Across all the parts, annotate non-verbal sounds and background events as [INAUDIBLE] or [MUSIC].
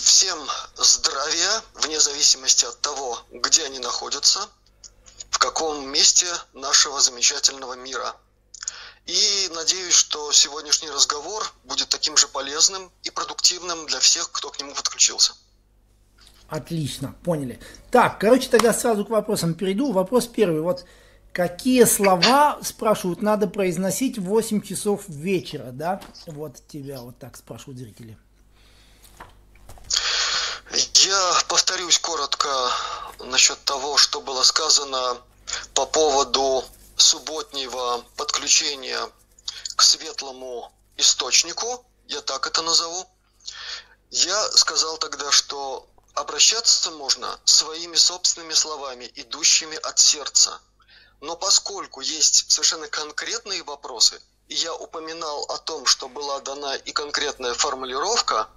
всем здравия, вне зависимости от того, где они находятся, в каком месте нашего замечательного мира. И надеюсь, что сегодняшний разговор будет таким же полезным и продуктивным для всех, кто к нему подключился. Отлично, поняли. Так, короче, тогда сразу к вопросам перейду. Вопрос первый. Вот какие слова, спрашивают, надо произносить в 8 часов вечера, да? Вот тебя вот так спрашивают зрители. Я повторюсь коротко насчет того, что было сказано по поводу субботнего подключения к светлому источнику, я так это назову. Я сказал тогда, что обращаться можно своими собственными словами, идущими от сердца. Но поскольку есть совершенно конкретные вопросы, и я упоминал о том, что была дана и конкретная формулировка,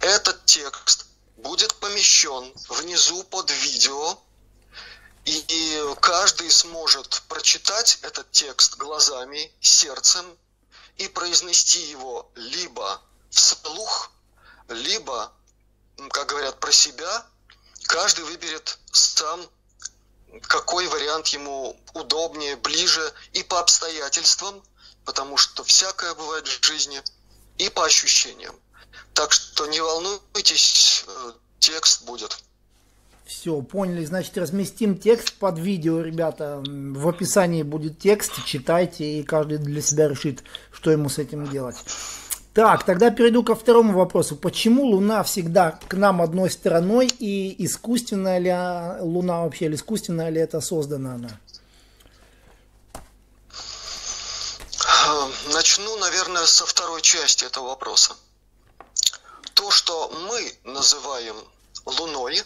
этот текст будет помещен внизу под видео, и каждый сможет прочитать этот текст глазами, сердцем и произнести его либо вслух, либо как говорят про себя, каждый выберет сам, какой вариант ему удобнее, ближе и по обстоятельствам, потому что всякое бывает в жизни, и по ощущениям. Так что не волнуйтесь, э, текст будет. Все, поняли. Значит, разместим текст под видео, ребята. В описании будет текст, читайте, и каждый для себя решит, что ему с этим делать. Так, тогда перейду ко второму вопросу. Почему Луна всегда к нам одной стороной и искусственная ли Луна вообще, или искусственная ли это создана она? Начну, наверное, со второй части этого вопроса. То, что мы называем Луной,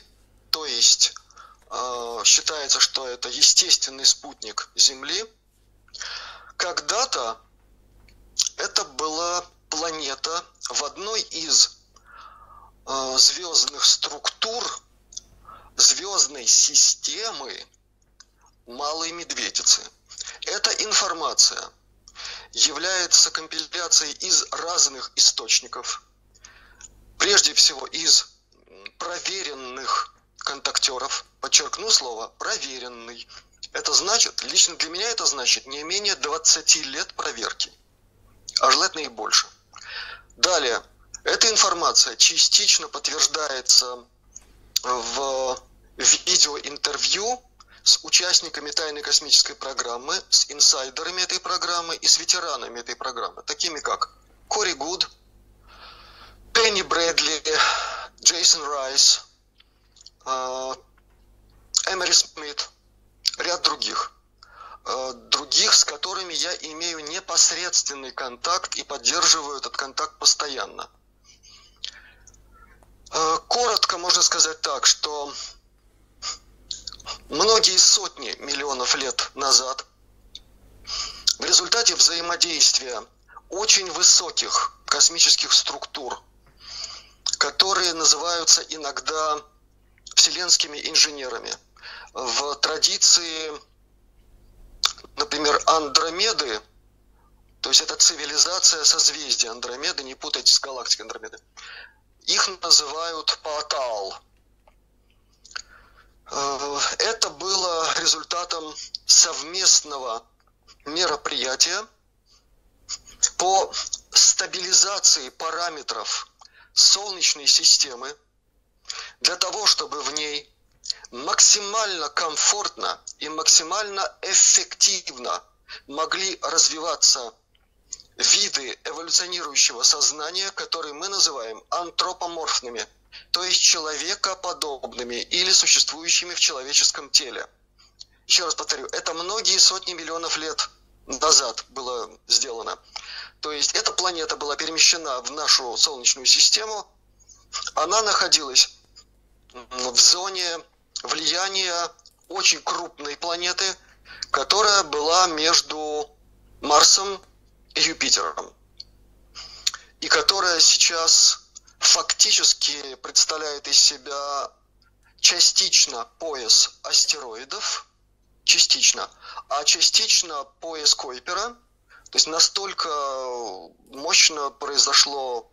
то есть э, считается, что это естественный спутник Земли, когда-то это была планета в одной из э, звездных структур звездной системы Малой Медведицы. Эта информация является компиляцией из разных источников, прежде всего из проверенных контактеров, подчеркну слово проверенный. Это значит, лично для меня это значит не менее 20 лет проверки, а желательно и больше. Далее, эта информация частично подтверждается в видеоинтервью с участниками тайной космической программы, с инсайдерами этой программы и с ветеранами этой программы, такими как Кори Гуд, Пенни Брэдли, Джейсон Райс, э, Эмери Смит, ряд других – Э, других, с которыми я имею непосредственный контакт и поддерживаю этот контакт постоянно. Э, коротко можно сказать так, что многие сотни миллионов лет назад в результате взаимодействия очень высоких космических структур, которые называются иногда вселенскими инженерами, в традиции например, Андромеды, то есть это цивилизация созвездия Андромеды, не путайте с галактикой Андромеды, их называют Паатал. Э, это было результатом совместного мероприятия по стабилизации параметров Солнечной системы для того, чтобы в ней максимально комфортно и максимально эффективно могли развиваться виды эволюционирующего сознания, которые мы называем антропоморфными, то есть человекоподобными или существующими в человеческом теле. Еще раз повторю, это многие сотни миллионов лет назад было сделано. То есть эта планета была перемещена в нашу Солнечную систему, она находилась в зоне влияния очень крупной планеты, которая была между Марсом и Юпитером. И которая сейчас фактически представляет из себя частично пояс астероидов, частично, а частично пояс Койпера. То есть настолько мощно произошло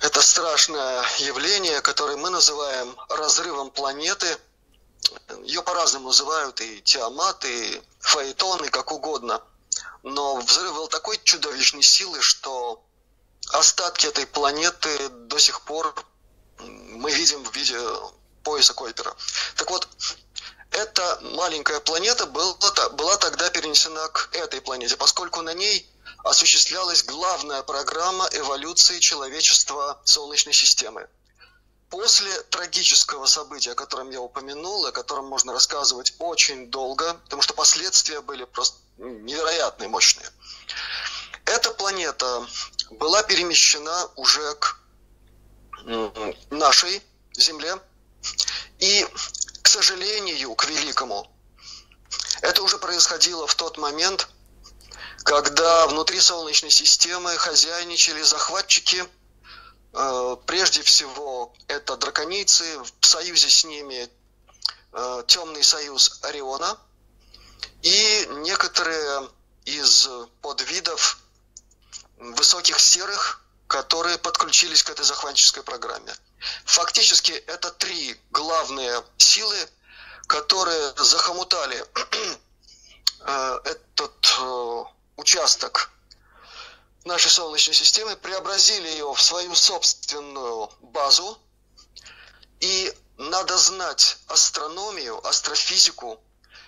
это это страшное явление, которое мы называем разрывом планеты. Ее по-разному называют и Тиамат, и Фаэтон, и как угодно. Но взрыв был такой чудовищной силы, что остатки этой планеты до сих пор мы видим в виде пояса Койпера. Так вот, эта маленькая планета была, была тогда перенесена к этой планете, поскольку на ней осуществлялась главная программа эволюции человечества Солнечной системы. После трагического события, о котором я упомянул, о котором можно рассказывать очень долго, потому что последствия были просто невероятные, мощные, эта планета была перемещена уже к нашей Земле. И, к сожалению, к великому, это уже происходило в тот момент, когда внутри Солнечной системы хозяйничали захватчики, э, прежде всего это драконицы, в союзе с ними э, темный союз Ориона и некоторые из подвидов высоких серых, которые подключились к этой захватческой программе. Фактически это три главные силы, которые захомутали [CLEARS THROAT] э, этот э, участок нашей Солнечной системы, преобразили ее в свою собственную базу. И надо знать астрономию, астрофизику,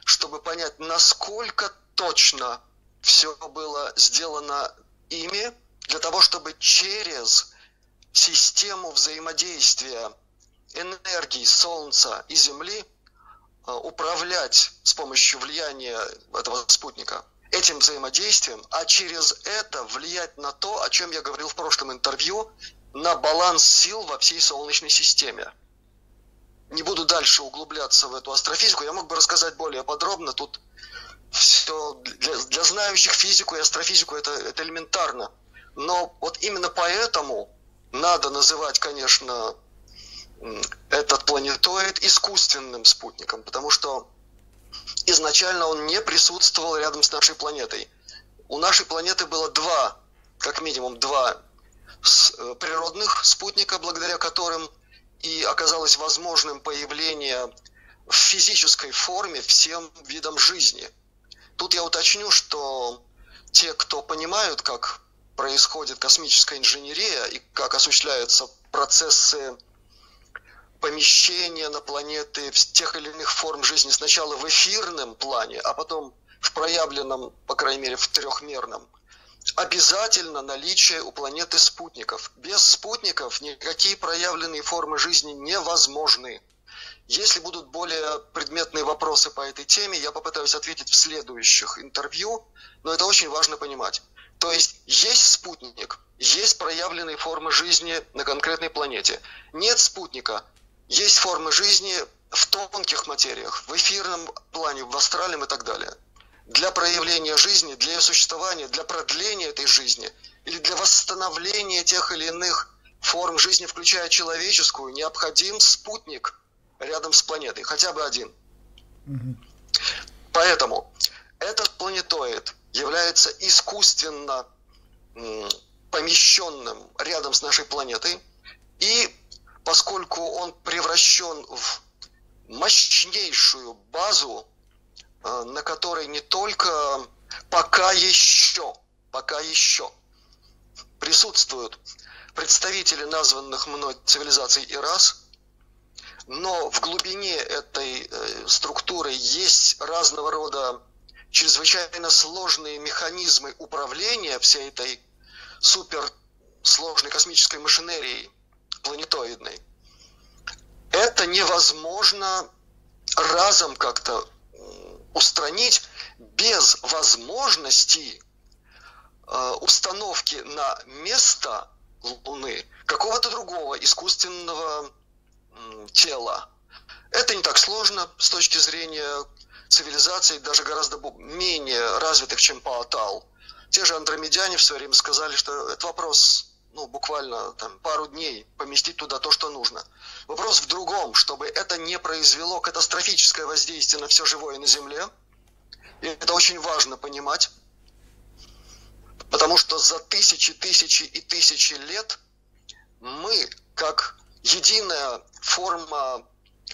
чтобы понять, насколько точно все было сделано ими для того, чтобы через систему взаимодействия энергии Солнца и Земли э, управлять с помощью влияния этого спутника этим взаимодействием, а через это влиять на то, о чем я говорил в прошлом интервью, на баланс сил во всей Солнечной системе. Не буду дальше углубляться в эту астрофизику, я мог бы рассказать более подробно, тут все для, для знающих физику и астрофизику это, это элементарно. Но вот именно поэтому надо называть, конечно, этот планетоид искусственным спутником, потому что изначально он не присутствовал рядом с нашей планетой. У нашей планеты было два, как минимум два э, природных спутника, благодаря которым и оказалось возможным появление в физической форме всем видам жизни. Тут я уточню, что те, кто понимают, как происходит космическая инженерия и как осуществляются процессы помещения на планеты тех или иных форм жизни сначала в эфирном плане, а потом в проявленном, по крайней мере, в трехмерном, обязательно наличие у планеты спутников. Без спутников никакие проявленные формы жизни невозможны. Если будут более предметные вопросы по этой теме, я попытаюсь ответить в следующих интервью, но это очень важно понимать. То есть есть спутник, есть проявленные формы жизни на конкретной планете. Нет спутника, есть формы жизни в тонких материях, в эфирном плане, в астральном и так далее. Для проявления жизни, для ее существования, для продления этой жизни или для восстановления тех или иных форм жизни, включая человеческую, необходим спутник рядом с планетой, хотя бы один. Угу. Поэтому этот планетоид является искусственно помещенным рядом с нашей планетой, и поскольку он превращен в мощнейшую базу, э, на которой не только пока еще, пока еще присутствуют представители названных мной цивилизаций и рас, но в глубине этой э, структуры есть разного рода чрезвычайно сложные механизмы управления всей этой суперсложной космической машинерией планетоидной. Это невозможно разом как-то устранить без возможности э, установки на место Луны какого-то другого искусственного тела. Это не так сложно с точки зрения цивилизаций даже гораздо менее развитых, чем Паотал. Те же андромедяне в свое время сказали, что это вопрос ну, буквально там, пару дней поместить туда то, что нужно. Вопрос в другом, чтобы это не произвело катастрофическое воздействие на все живое на Земле. И это очень важно понимать, потому что за тысячи, тысячи и тысячи лет мы, как единая форма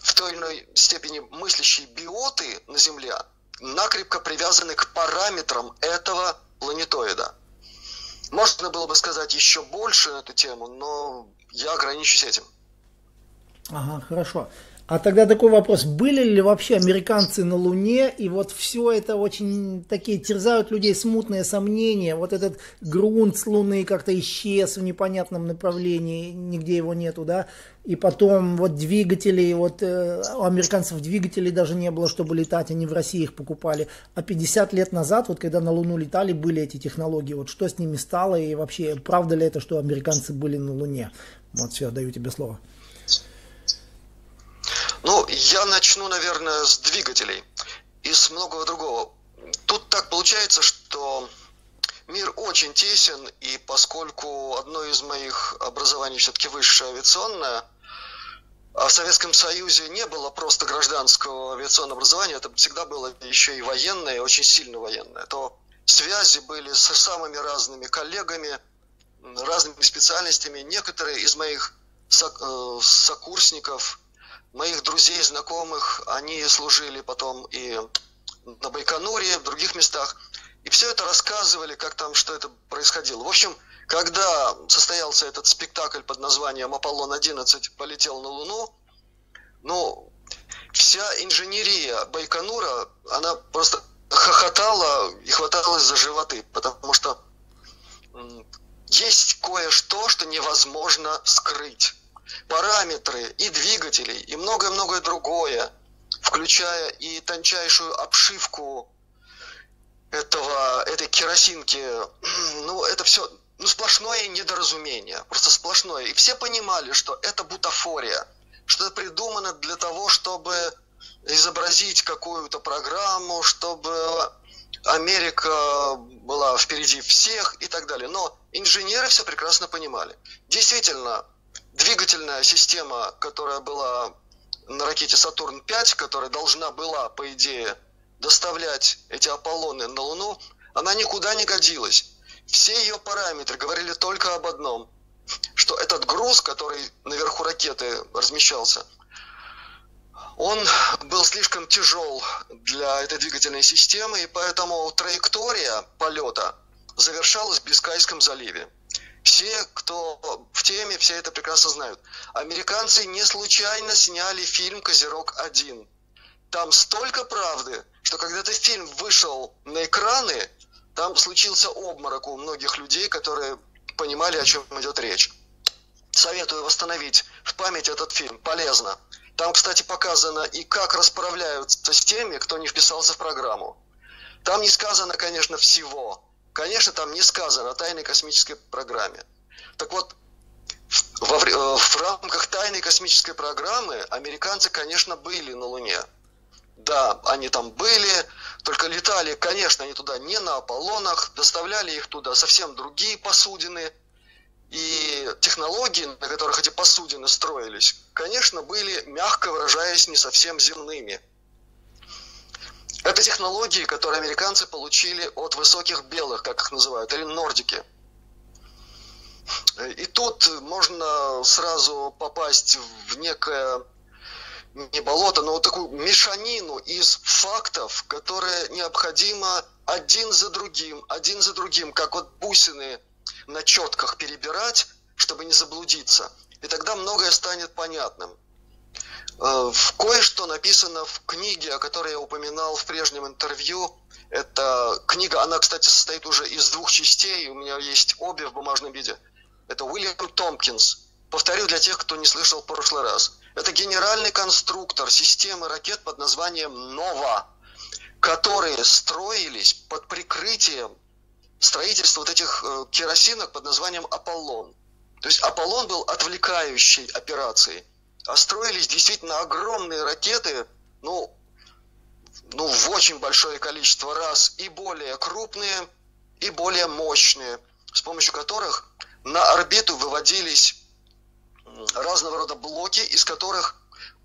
в той или иной степени мыслящей биоты на Земле, накрепко привязаны к параметрам этого планетоида. Можно было бы сказать еще больше на эту тему, но я ограничусь этим. Ага, хорошо. А тогда такой вопрос, были ли вообще американцы на Луне, и вот все это очень такие терзают людей смутные сомнения, вот этот грунт с Луны как-то исчез в непонятном направлении, нигде его нету, да, и потом вот двигатели, вот э, у американцев двигателей даже не было, чтобы летать, они в России их покупали, а 50 лет назад, вот когда на Луну летали, были эти технологии, вот что с ними стало, и вообще, правда ли это, что американцы были на Луне? Вот все, даю тебе слово. Я начну, наверное, с двигателей и с многого другого. Тут так получается, что мир очень тесен, и поскольку одно из моих образований все-таки высшее авиационное, а в Советском Союзе не было просто гражданского авиационного образования, это всегда было еще и военное, очень сильно военное, то связи были с самыми разными коллегами, разными специальностями. Некоторые из моих э, сокурсников – моих друзей, знакомых, они служили потом и на Байконуре, в других местах. И все это рассказывали, как там, что это происходило. В общем, когда состоялся этот спектакль под названием «Аполлон-11 полетел на Луну», ну, вся инженерия Байконура, она просто хохотала и хваталась за животы, потому что есть кое-что, что невозможно скрыть параметры и двигателей, и многое-многое другое, включая и тончайшую обшивку этого, этой керосинки, [CLEARS THROAT] ну, это все ну, сплошное недоразумение, просто сплошное. И все понимали, что это бутафория, что это придумано для того, чтобы изобразить какую-то программу, чтобы Америка была впереди всех и так далее. Но инженеры все прекрасно понимали. Действительно, двигательная система, которая была на ракете Сатурн-5, которая должна была, по идее, доставлять эти Аполлоны на Луну, она никуда не годилась. Все ее параметры говорили только об одном, что этот груз, который наверху ракеты размещался, он был слишком тяжел для этой двигательной системы, и поэтому траектория полета завершалась в Бискайском заливе. Все, кто в теме, все это прекрасно знают. Американцы не случайно сняли фильм «Козерог-1». Там столько правды, что когда этот фильм вышел на экраны, там случился обморок у многих людей, которые понимали, о чем идет речь. Советую восстановить в память этот фильм. Полезно. Там, кстати, показано и как расправляются с теми, кто не вписался в программу. Там не сказано, конечно, всего. Конечно, там не сказано о тайной космической программе. Так вот, во, э, в рамках тайной космической программы американцы, конечно, были на Луне. Да, они там были, только летали, конечно, они туда не на Аполлонах, доставляли их туда совсем другие посудины. И технологии, на которых эти посудины строились, конечно, были, мягко выражаясь, не совсем земными – это технологии, которые американцы получили от высоких белых, как их называют, или нордики. И тут можно сразу попасть в некое не болото, но вот такую мешанину из фактов, которые необходимо один за другим, один за другим, как вот бусины на четках перебирать, чтобы не заблудиться. И тогда многое станет понятным. Э, кое-что написано в книге, о которой я упоминал в прежнем интервью. Это книга, она, кстати, состоит уже из двух частей, у меня есть обе в бумажном виде. Это Уильям Томпкинс. Повторю для тех, кто не слышал в прошлый раз. Это генеральный конструктор системы ракет под названием «Нова», которые строились под прикрытием строительства вот этих э, керосинок под названием «Аполлон». То есть «Аполлон» был отвлекающей операцией – а строились действительно огромные ракеты, ну, ну, в очень большое количество раз, и более крупные, и более мощные, с помощью которых на орбиту выводились разного рода блоки, из которых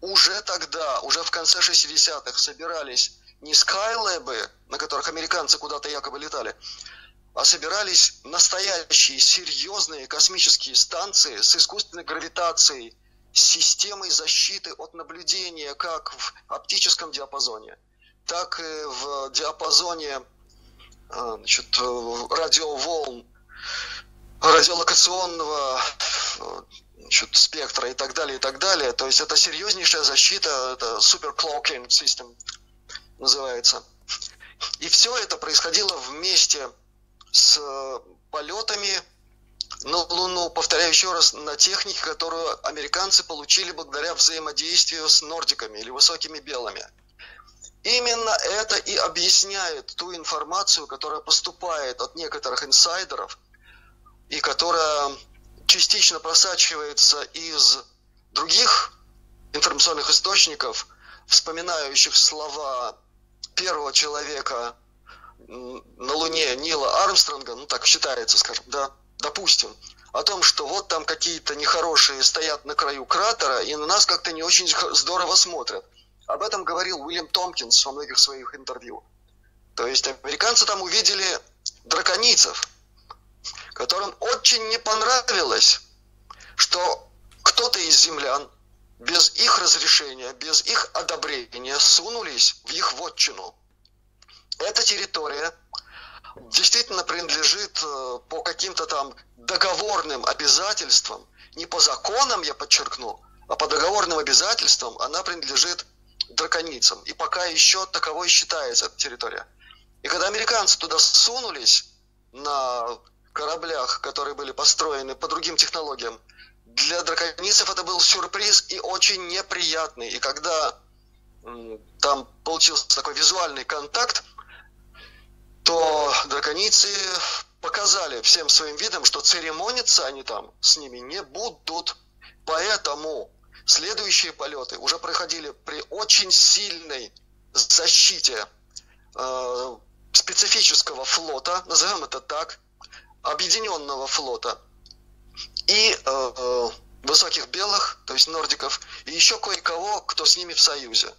уже тогда, уже в конце 60-х собирались не скайлэбы, на которых американцы куда-то якобы летали, а собирались настоящие серьезные космические станции с искусственной гравитацией, системой защиты от наблюдения как в оптическом диапазоне, так и в диапазоне а, значит, радиоволн, радиолокационного значит, спектра и так далее, и так далее. То есть это серьезнейшая защита, это super cloaking system называется. И все это происходило вместе с полетами на Луну, повторяю еще раз, на технике, которую американцы получили благодаря взаимодействию с нордиками или высокими белыми. Именно это и объясняет ту информацию, которая поступает от некоторых инсайдеров и которая частично просачивается из других информационных источников, вспоминающих слова первого человека на Луне Нила Армстронга, ну так считается, скажем, да, допустим, о том, что вот там какие-то нехорошие стоят на краю кратера и на нас как-то не очень здорово смотрят. Об этом говорил Уильям Томпкинс во многих своих интервью. То есть американцы там увидели драконицев, которым очень не понравилось, что кто-то из землян без их разрешения, без их одобрения сунулись в их вотчину. Эта территория действительно принадлежит э, по каким-то там договорным обязательствам, не по законам, я подчеркну, а по договорным обязательствам она принадлежит драконицам. И пока еще таковой считается эта территория. И когда американцы туда сунулись на кораблях, которые были построены по другим технологиям, для драконицев это был сюрприз и очень неприятный. И когда там получился такой визуальный контакт, то драконицы показали всем своим видом, что церемониться они там с ними не будут. Поэтому следующие полеты уже проходили при очень сильной защите э, специфического флота, назовем это так, объединенного флота и э, э, высоких белых, то есть нордиков, и еще кое-кого, кто с ними в союзе.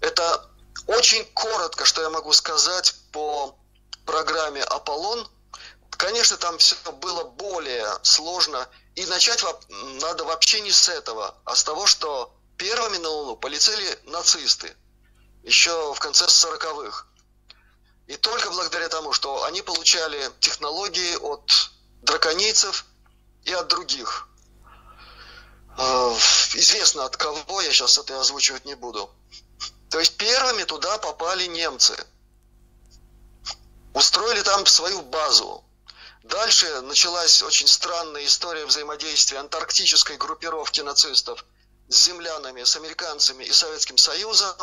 Это очень коротко, что я могу сказать по программе «Аполлон». Конечно, там все было более сложно, и начать надо вообще не с этого, а с того, что первыми на Луну полетели нацисты еще в конце 40-х. И только благодаря тому, что они получали технологии от драконийцев и от других. А, известно от кого, я сейчас это озвучивать не буду. То есть первыми туда попали немцы. Устроили там свою базу. Дальше началась очень странная история взаимодействия антарктической группировки нацистов с землянами, с американцами и Советским Союзом,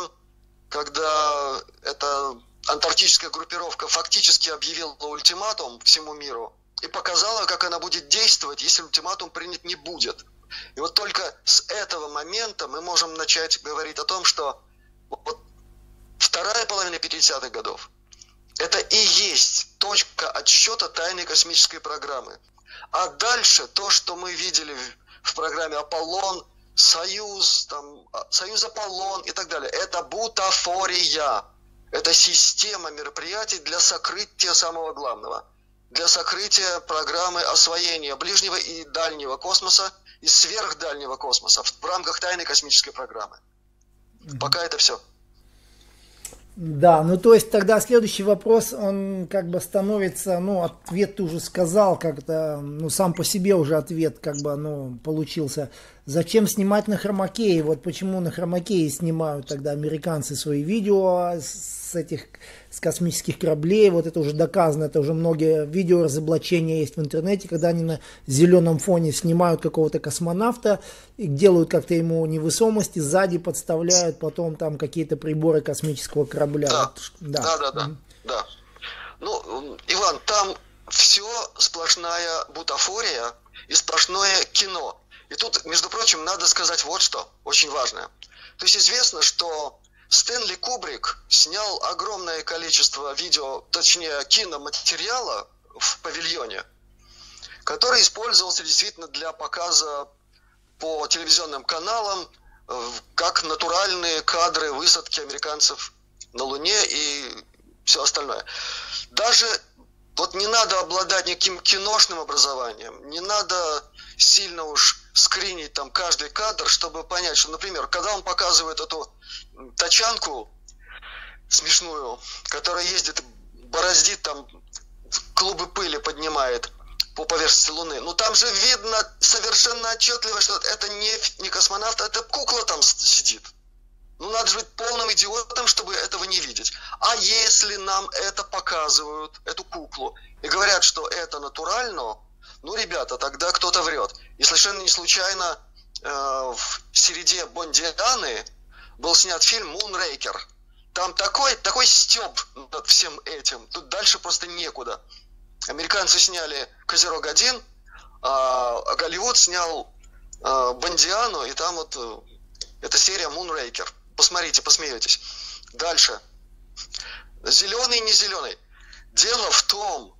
когда эта антарктическая группировка фактически объявила ультиматум всему миру и показала, как она будет действовать, если ультиматум принят не будет. И вот только с этого момента мы можем начать говорить о том, что вот вторая половина 50-х годов это и есть точка отсчета тайной космической программы. А дальше то, что мы видели в, программе Аполлон, Союз, там, а, Союз Аполлон и так далее, это бутафория. Это система мероприятий для сокрытия самого главного. Для сокрытия программы освоения ближнего и дальнего космоса и сверхдальнего космоса в рамках тайной космической программы. Пока это все. Да, ну то есть тогда следующий вопрос, он как бы становится, ну ответ ты уже сказал, как-то, ну сам по себе уже ответ как бы, ну получился. Зачем снимать на хромакее? Вот почему на хромакее снимают тогда американцы свои видео с этих с космических кораблей. Вот это уже доказано, это уже многие видео разоблачения есть в интернете, когда они на зеленом фоне снимают какого-то космонавта и делают как-то ему невысомости, сзади подставляют потом там какие-то приборы космического корабля. Да, вот, да, да, да. да, да. Ну, Иван, там все сплошная бутафория и сплошное кино. И тут, между прочим, надо сказать вот что, очень важное. То есть известно, что Стэнли Кубрик снял огромное количество видео, точнее киноматериала в павильоне, который использовался действительно для показа по телевизионным каналам как натуральные кадры высадки американцев на Луне и все остальное. Даже Вот не надо обладать никаким киношным образованием, не надо сильно уж скринить там каждый кадр, чтобы понять, что, например, когда он показывает эту тачанку смешную, которая ездит, бороздит там, клубы пыли поднимает по поверхности Луны, ну там же видно совершенно отчетливо, что это не, не космонавт, а это кукла там сидит. Ну, надо же быть полным идиотом, чтобы этого не видеть. А если нам это показывают, эту куклу, и говорят, что это натурально, ну, ребята, тогда кто-то врет. И совершенно не случайно э, в середе Бондианы был снят фильм «Мунрейкер». Там такой, такой стёб над всем этим. Тут дальше просто некуда. Американцы сняли «Козерог-1», а Голливуд снял э, «Бондиану», и там вот э, эта серия «Мунрейкер». Посмотрите, посмеетесь. Дальше. Зеленый, не зеленый. Дело в том,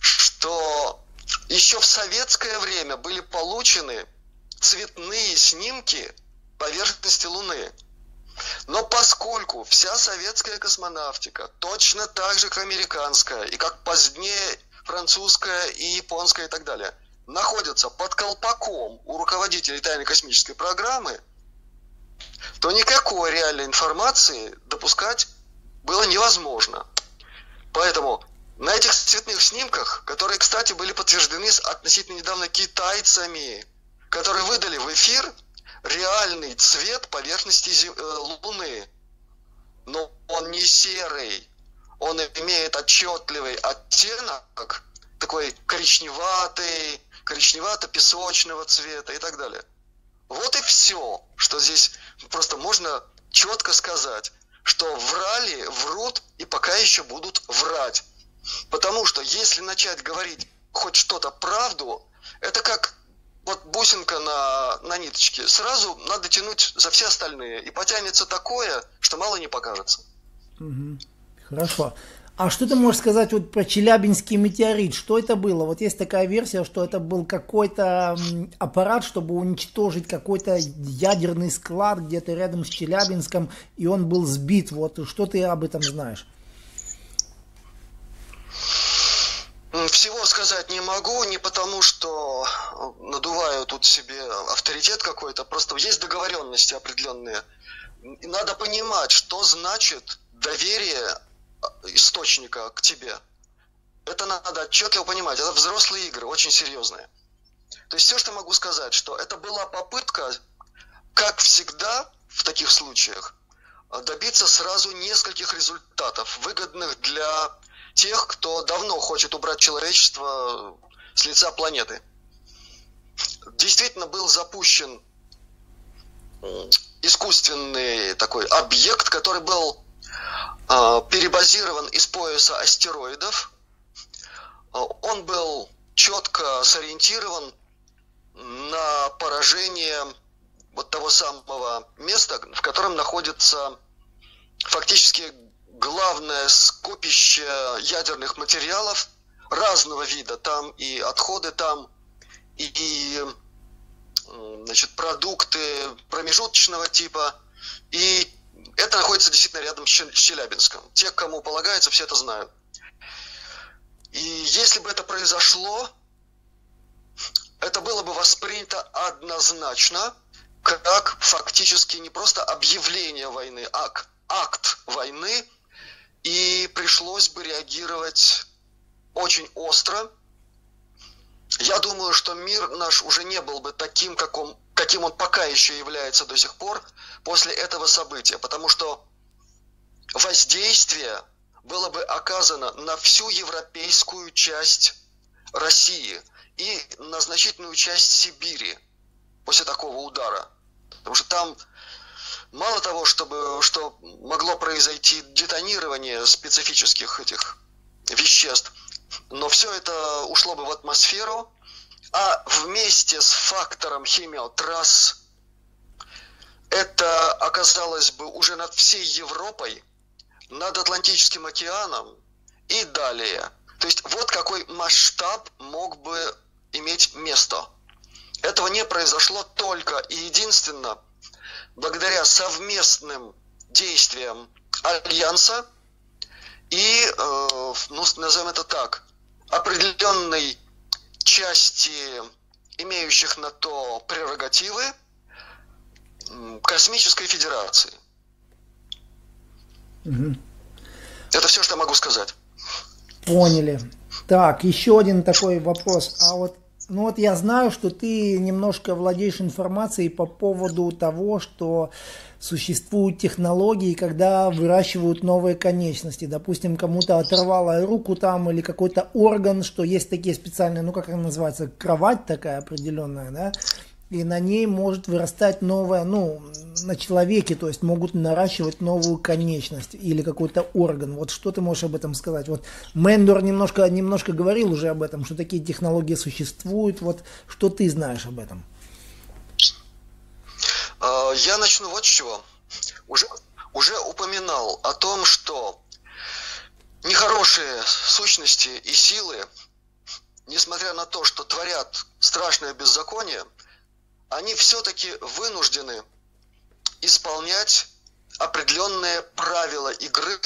что еще в советское время были получены цветные снимки поверхности Луны. Но поскольку вся советская космонавтика, точно так же, как американская, и как позднее французская и японская и так далее, находятся под колпаком у руководителей тайной космической программы – то никакой реальной информации допускать было невозможно. Поэтому на этих цветных снимках, которые, кстати, были подтверждены относительно недавно китайцами, которые выдали в эфир реальный цвет поверхности э, Луны. Но он не серый, он имеет отчетливый оттенок, такой коричневатый, коричневато-песочного цвета и так далее. Вот и все, что здесь просто можно четко сказать, что врали, врут и пока еще будут врать. Потому что если начать говорить хоть что-то правду, это как вот бусинка на, на ниточке. Сразу надо тянуть за все остальные. И потянется такое, что мало не покажется. Угу. Хорошо. А что ты можешь сказать вот про Челябинский метеорит? Что это было? Вот есть такая версия, что это был какой-то аппарат, чтобы уничтожить какой-то ядерный склад где-то рядом с Челябинском, и он был сбит. Вот что ты об этом знаешь? Всего сказать не могу, не потому что надуваю тут себе авторитет какой-то, просто есть договоренности определенные. И надо понимать, что значит доверие источника к тебе. Это надо отчетливо понимать. Это взрослые игры, очень серьезные. То есть все, что могу сказать, что это была попытка, как всегда в таких случаях, добиться сразу нескольких результатов, выгодных для тех, кто давно хочет убрать человечество с лица планеты. Действительно был запущен искусственный такой объект, который был а, перебазирован из пояса астероидов. А, он был четко сориентирован на поражение вот того самого места, в котором находится фактически главное скопище ядерных материалов разного вида. Там и отходы, там и значит, продукты промежуточного типа, и это находится действительно рядом с Челябинском. Те, кому полагается, все это знают. И если бы это произошло, это было бы воспринято однозначно как фактически не просто объявление войны, а акт войны, и пришлось бы реагировать очень остро. Я думаю, что мир наш уже не был бы таким, как он каким он пока еще является до сих пор после этого события, потому что воздействие было бы оказано на всю европейскую часть России и на значительную часть Сибири после такого удара. Потому что там мало того, чтобы, что могло произойти детонирование специфических этих веществ, но все это ушло бы в атмосферу, а вместе с фактором химиотрасс это оказалось бы уже над всей Европой, над Атлантическим океаном и далее. То есть вот какой масштаб мог бы иметь место. Этого не произошло только и единственно благодаря совместным действиям Альянса и, э, ну, назовем это так, определенной части имеющих на то прерогативы Космической Федерации. Угу. Это все, что я могу сказать. Поняли. Так, еще один такой вопрос. А вот, ну вот я знаю, что ты немножко владеешь информацией по поводу того, что существуют технологии, когда выращивают новые конечности. Допустим, кому-то оторвало руку там или какой-то орган, что есть такие специальные, ну как она называется, кровать такая определенная, да, и на ней может вырастать новая, ну, на человеке, то есть могут наращивать новую конечность или какой-то орган. Вот что ты можешь об этом сказать? Вот Мендор немножко, немножко говорил уже об этом, что такие технологии существуют. Вот что ты знаешь об этом? А, я начну вот с чего. Уже, уже упоминал о том, что нехорошие сущности и силы, несмотря на то, что творят страшное беззаконие, они все-таки вынуждены исполнять определенные правила игры,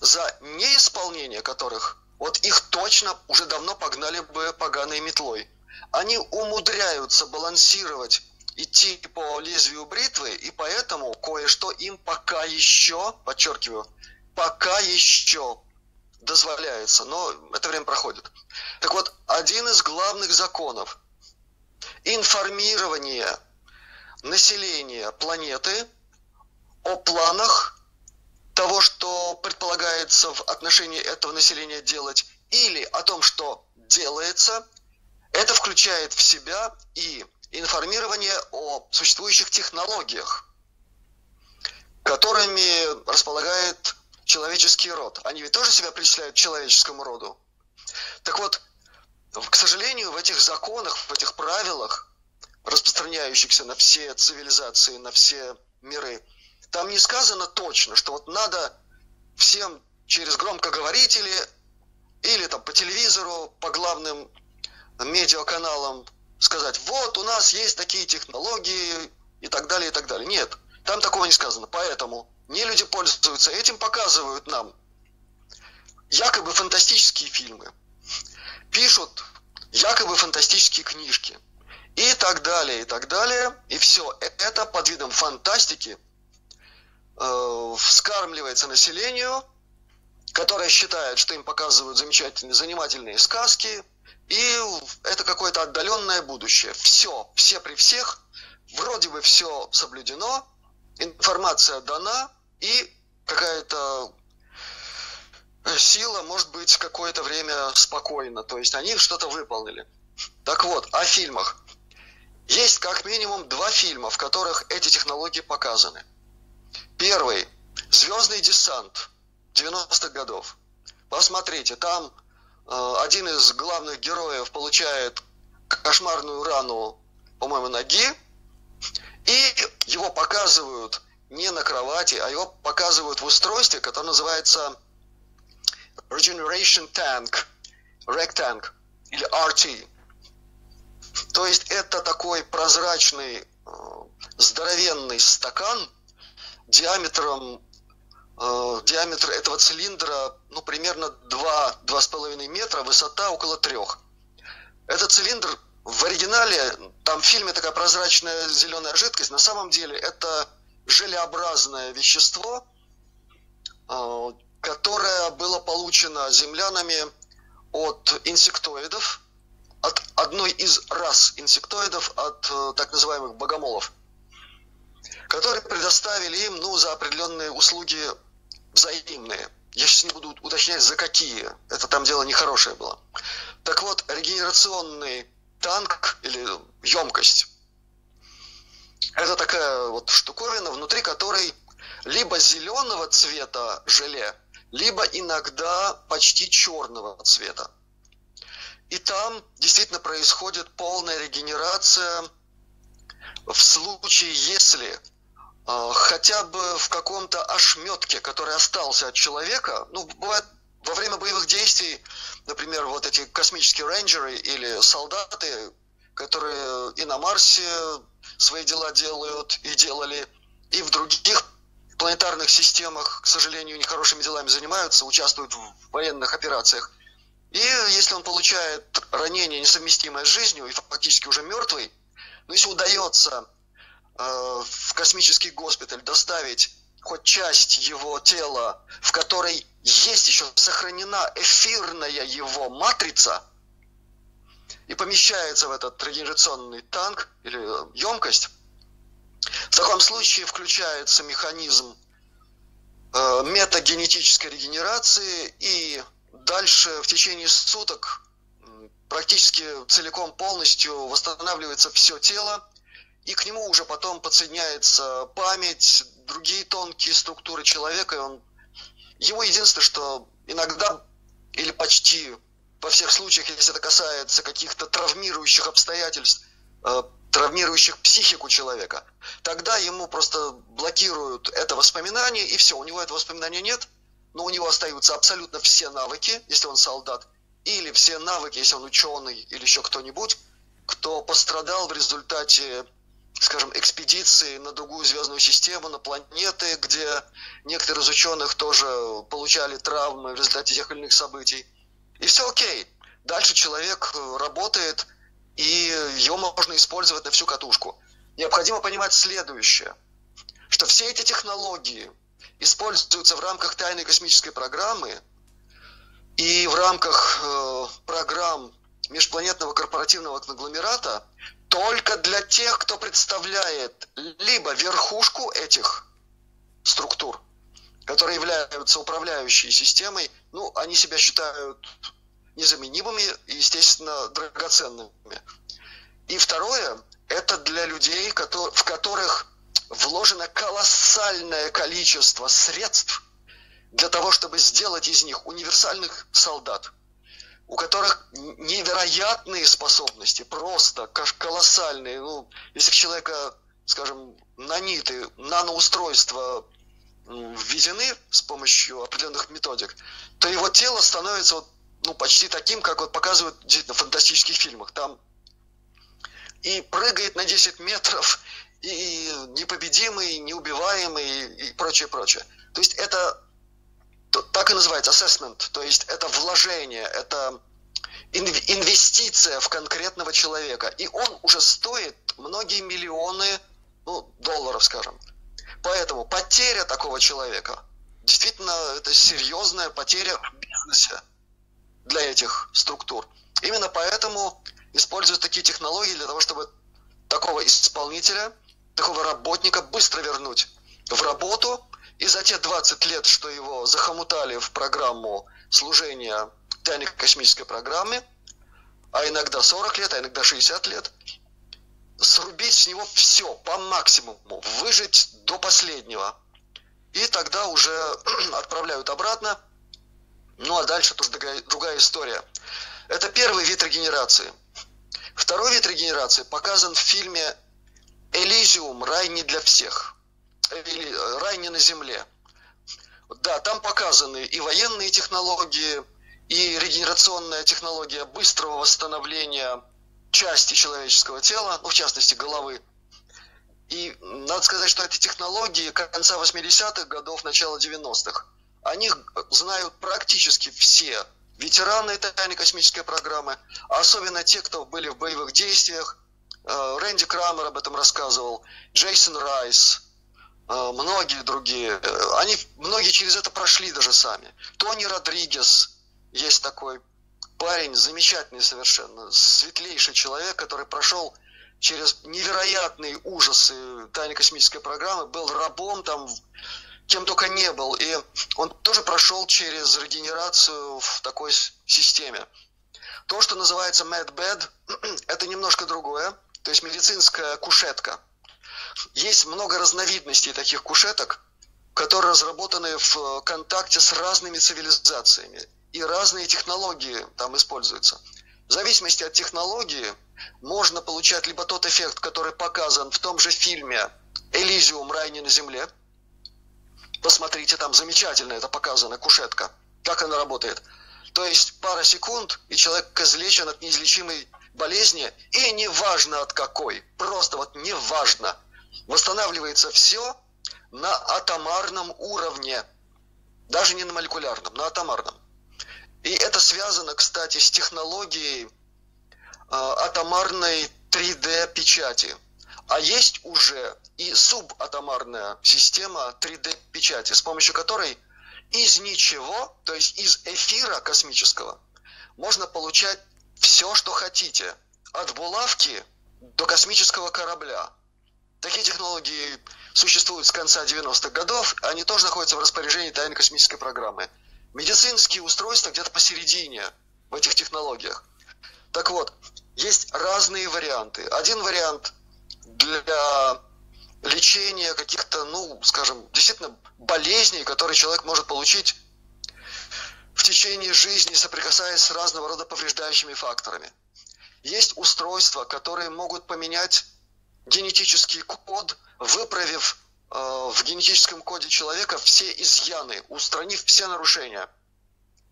за неисполнение которых вот их точно уже давно погнали бы поганой метлой. Они умудряются балансировать, идти по лезвию бритвы, и поэтому кое-что им пока еще, подчеркиваю, пока еще дозволяется, но это время проходит. Так вот, один из главных законов информирование населения планеты о планах того, что предполагается в отношении этого населения делать, или о том, что делается, это включает в себя и информирование о существующих технологиях, которыми располагает человеческий род. Они ведь тоже себя причисляют к человеческому роду. Так вот, к сожалению, в этих законах, в этих правилах, распространяющихся на все цивилизации, на все миры, там не сказано точно, что вот надо всем через громкоговорители или там по телевизору, по главным медиаканалам сказать, вот у нас есть такие технологии и так далее, и так далее. Нет, там такого не сказано. Поэтому не люди пользуются этим, показывают нам якобы фантастические фильмы пишут якобы фантастические книжки. И так далее, и так далее. И все это под видом фантастики э, вскармливается населению, которое считает, что им показывают замечательные, занимательные сказки, и это какое-то отдаленное будущее. Все, все при всех, вроде бы все соблюдено, информация дана, и какая-то сила может быть какое-то время спокойно, то есть они что-то выполнили. Так вот, о фильмах. Есть как минимум два фильма, в которых эти технологии показаны. Первый – «Звездный десант» 90-х годов. Посмотрите, там э, один из главных героев получает кошмарную рану, по-моему, ноги, и его показывают не на кровати, а его показывают в устройстве, которое называется Regeneration Tank, Rectank или RT. То есть это такой прозрачный, э, здоровенный стакан диаметром э, диаметр этого цилиндра ну, примерно 2-2,5 метра, высота около 3. Этот цилиндр в оригинале, там в фильме такая прозрачная зеленая жидкость, на самом деле это желеобразное вещество, э, которое было получено землянами от инсектоидов, от одной из рас инсектоидов, от э, так называемых богомолов, которые предоставили им ну, за определенные услуги взаимные. Я сейчас не буду уточнять, за какие. Это там дело нехорошее было. Так вот, регенерационный танк или емкость – это такая вот штуковина, внутри которой либо зеленого цвета желе – либо иногда почти черного цвета. И там действительно происходит полная регенерация в случае, если э, хотя бы в каком-то ошметке, который остался от человека, ну, бывает во время боевых действий, например, вот эти космические рейнджеры или солдаты, которые и на Марсе свои дела делают и делали, и в других планетарных системах, к сожалению, нехорошими делами занимаются, участвуют в военных операциях. И если он получает ранение, несовместимое с жизнью, и фактически уже мертвый, но если удается э, в космический госпиталь доставить хоть часть его тела, в которой есть еще сохранена эфирная его матрица, и помещается в этот регенерационный танк или емкость, в таком случае включается механизм э, метагенетической регенерации и дальше в течение суток практически целиком полностью восстанавливается все тело, и к нему уже потом подсоединяется память, другие тонкие структуры человека, и он его единственное, что иногда или почти во всех случаях, если это касается каких-то травмирующих обстоятельств, э, травмирующих психику человека, тогда ему просто блокируют это воспоминание, и все, у него этого воспоминания нет, но у него остаются абсолютно все навыки, если он солдат, или все навыки, если он ученый или еще кто-нибудь, кто пострадал в результате, скажем, экспедиции на другую звездную систему, на планеты, где некоторые из ученых тоже получали травмы в результате тех или иных событий. И все окей. Дальше человек работает, и его можно использовать на всю катушку. Необходимо понимать следующее, что все эти технологии используются в рамках тайной космической программы и в рамках э, программ межпланетного корпоративного конгломерата только для тех, кто представляет либо верхушку этих структур, которые являются управляющей системой, ну, они себя считают незаменимыми и, естественно, драгоценными. И второе, это для людей, в которых вложено колоссальное количество средств для того, чтобы сделать из них универсальных солдат, у которых невероятные способности, просто колоссальные. Ну, если человека, скажем, наниты, наноустройства введены с помощью определенных методик, то его тело становится вот, ну, почти таким, как вот показывают действительно в фантастических фильмах. Там и прыгает на 10 метров, [LAUGHS] и непобедимый, неубиваемый, и прочее, прочее. То есть это так и называется assessment, то есть это вложение, это инвестиция в конкретного человека. И он уже стоит многие миллионы ну, долларов, скажем. Поэтому потеря такого человека, действительно, это серьезная потеря в бизнесе для этих структур. Именно поэтому используют такие технологии для того, чтобы такого исполнителя, такого работника быстро вернуть в работу, и за те 20 лет, что его захомутали в программу служения тайной космической программе, а иногда 40 лет, а иногда 60 лет, срубить с него все по максимуму, выжить до последнего. И тогда уже [CLEARS THROAT] отправляют обратно. Ну а дальше тоже другая история. Это первый вид регенерации. Второй вид регенерации показан в фильме «Элизиум. Рай не для всех». Или э, «Рай не на земле». Да, там показаны и военные технологии, и регенерационная технология быстрого восстановления части человеческого тела, ну, в частности, головы. И надо сказать, что эти технологии конца 80-х годов, начала 90-х, о них знают практически все ветераны тайной космической программы, а особенно те, кто были в боевых действиях. Э, Рэнди Крамер об этом рассказывал, Джейсон Райс, э, многие другие. Э, они, многие через это прошли даже сами. Тони Родригес есть такой парень, замечательный совершенно, светлейший человек, который прошел через невероятные ужасы тайной космической программы, был рабом там кем только не был. И он тоже прошел через регенерацию в такой системе. То, что называется MedBed, [CLEARS THROAT] это немножко другое. То есть медицинская кушетка. Есть много разновидностей таких кушеток, которые разработаны в контакте с разными цивилизациями. И разные технологии там используются. В зависимости от технологии можно получать либо тот эффект, который показан в том же фильме «Элизиум. Рай не на земле», Посмотрите, там замечательно это показано, кушетка. Как она работает. То есть пара секунд, и человек излечен от неизлечимой болезни, и неважно от какой, просто вот неважно. Восстанавливается все на атомарном уровне, даже не на молекулярном, на атомарном. И это связано, кстати, с технологией э, атомарной 3D-печати. А есть уже и субатомарная система 3D-печати, с помощью которой из ничего, то есть из эфира космического, можно получать все, что хотите. От булавки до космического корабля. Такие технологии существуют с конца 90-х годов, они тоже находятся в распоряжении тайной космической программы. Медицинские устройства где-то посередине в этих технологиях. Так вот, есть разные варианты. Один вариант для лечения каких-то, ну, скажем, действительно болезней, которые человек может получить в течение жизни, соприкасаясь с разного рода повреждающими факторами. Есть устройства, которые могут поменять генетический код, выправив э, в генетическом коде человека все изъяны, устранив все нарушения.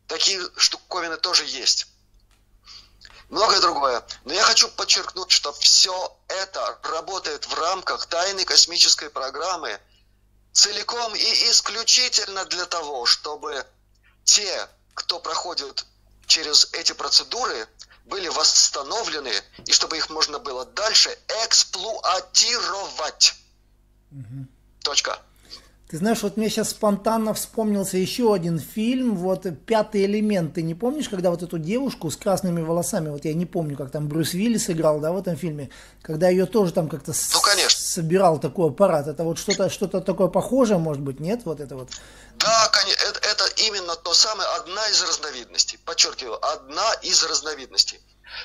Такие штуковины тоже есть. Многое другое. Но я хочу подчеркнуть, что все это работает в рамках тайной космической программы целиком и исключительно для того, чтобы те, кто проходит через эти процедуры, были восстановлены, и чтобы их можно было дальше эксплуатировать. Угу. Точка. Ты знаешь, вот мне сейчас спонтанно вспомнился еще один фильм, вот «Пятый элемент». Ты не помнишь, когда вот эту девушку с красными волосами, вот я не помню, как там Брюс Уиллис играл, да, в этом фильме, когда ее тоже там как-то ну, конечно. собирал такой аппарат. Это вот что-то что такое похожее, может быть, нет? Вот это вот. Да, конечно, это, это именно то самое, одна из разновидностей. Подчеркиваю, одна из разновидностей.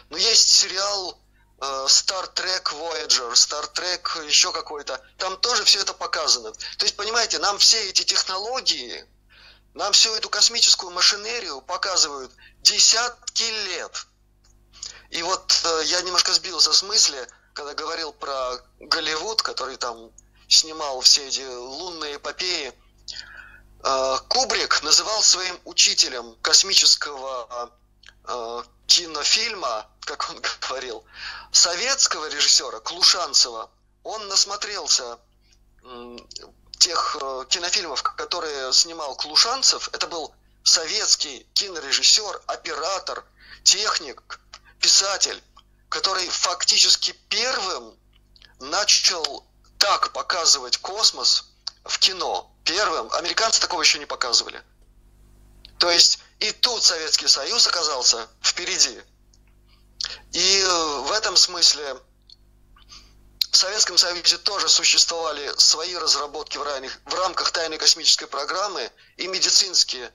Но есть сериал Star Trek Voyager, Star Trek еще какой-то. Там тоже все это показано. То есть, понимаете, нам все эти технологии, нам всю эту космическую машинерию показывают десятки лет. И вот э, я немножко сбился с мысли, когда говорил про Голливуд, который там снимал все эти лунные эпопеи. Э, Кубрик называл своим учителем космического кинофильма, как он [LAUGHS] говорил, советского режиссера Клушанцева, он насмотрелся тех э, кинофильмов, которые снимал Клушанцев. Это был советский кинорежиссер, оператор, техник, писатель, который фактически первым начал так показывать космос в кино. Первым. Американцы такого еще не показывали. То есть и тут Советский Союз оказался впереди. И э, в этом смысле в Советском Союзе тоже существовали свои разработки в, ранних, в рамках тайной космической программы и медицинские.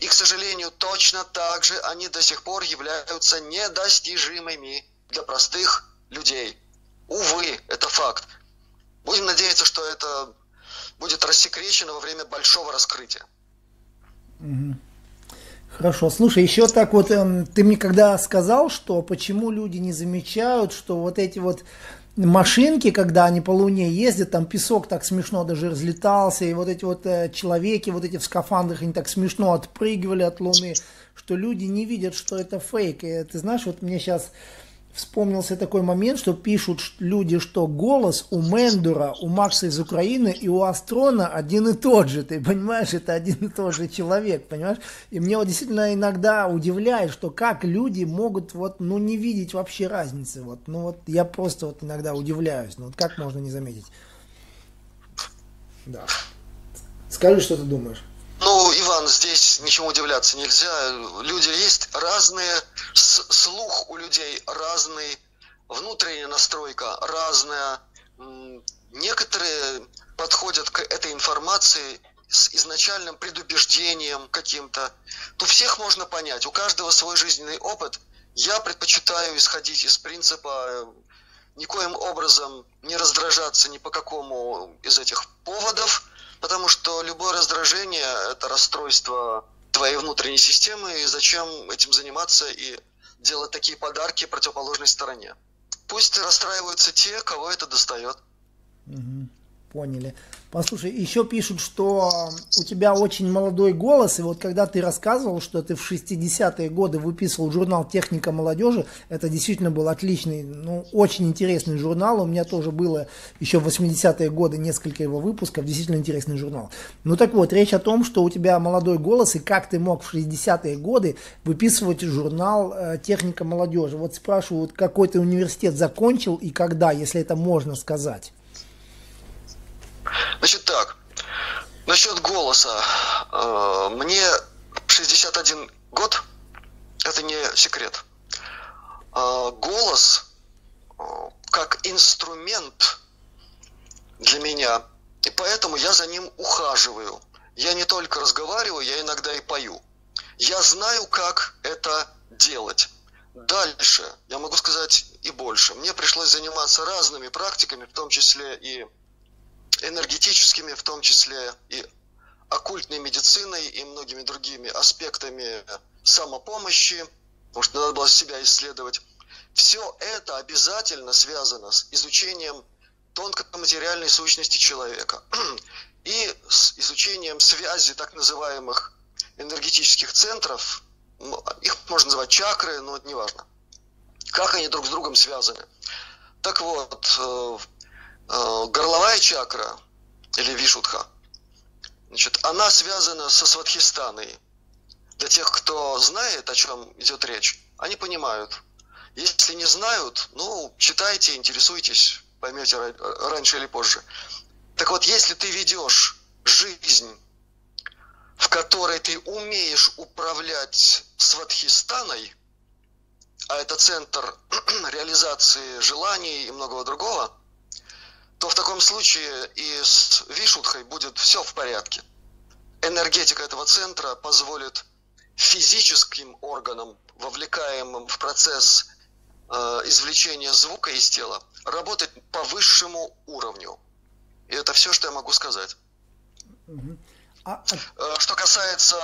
И, к сожалению, точно так же они до сих пор являются недостижимыми для простых людей. Увы, это факт. Будем надеяться, что это будет рассекречено во время большого раскрытия. Угу. Хорошо, слушай, еще так вот, эм, ты мне когда сказал, что почему люди не замечают, что вот эти вот машинки, когда они по Луне ездят, там песок так смешно даже разлетался, и вот эти вот э, человеки, вот эти в скафандрах, они так смешно отпрыгивали от Луны, что люди не видят, что это фейк. И ты знаешь, вот мне сейчас вспомнился такой момент, что пишут люди, что голос у Мендура, у Макса из Украины и у Астрона один и тот же. Ты понимаешь, это один и тот же человек, понимаешь? И мне вот действительно иногда удивляет, что как люди могут вот, ну, не видеть вообще разницы. Вот, ну, вот я просто вот иногда удивляюсь. Ну, вот как можно не заметить? Да. Скажи, что ты думаешь. Ну, Иван, здесь ничему удивляться нельзя. Люди есть разные, слух у людей разный, внутренняя настройка разная. Некоторые подходят к этой информации с изначальным предубеждением каким-то. У всех можно понять, у каждого свой жизненный опыт. Я предпочитаю исходить из принципа э, никоим образом не раздражаться ни по какому из этих поводов, Потому что любое раздражение – это расстройство твоей внутренней системы, и зачем этим заниматься и делать такие подарки противоположной стороне. Пусть расстраиваются те, кого это достает. Угу. Поняли. Послушай, еще пишут, что у тебя очень молодой голос, и вот когда ты рассказывал, что ты в 60-е годы выписывал журнал «Техника молодежи», это действительно был отличный, ну, очень интересный журнал, у меня тоже было еще в 80-е годы несколько его выпусков, действительно интересный журнал. Ну так вот, речь о том, что у тебя молодой голос, и как ты мог в 60-е годы выписывать журнал э, «Техника молодежи». Вот спрашивают, какой ты университет закончил и когда, если это можно сказать. Значит так, насчет голоса. Э, мне 61 год, это не секрет. Э, голос э, как инструмент для меня, и поэтому я за ним ухаживаю. Я не только разговариваю, я иногда и пою. Я знаю, как это делать. Дальше, я могу сказать и больше. Мне пришлось заниматься разными практиками, в том числе и энергетическими, в том числе и оккультной медициной и многими другими аспектами самопомощи, потому что надо было себя исследовать. Все это обязательно связано с изучением тонкоматериальной сущности человека и с изучением связи так называемых энергетических центров, их можно называть чакры, но это не важно, как они друг с другом связаны. Так вот, Э, горловая чакра или вишудха, значит, она связана со сватхистаной. Для тех, кто знает, о чем идет речь, они понимают. Если не знают, ну, читайте, интересуйтесь, поймете раньше или позже. Так вот, если ты ведешь жизнь, в которой ты умеешь управлять сватхистаной, а это центр [CLEARS THROAT] реализации желаний и многого другого – то в таком случае и с Вишудхой будет все в порядке. Энергетика этого центра позволит физическим органам, вовлекаемым в процесс э, извлечения звука из тела, работать по высшему уровню. И это все, что я могу сказать. А, а... Э, что касается,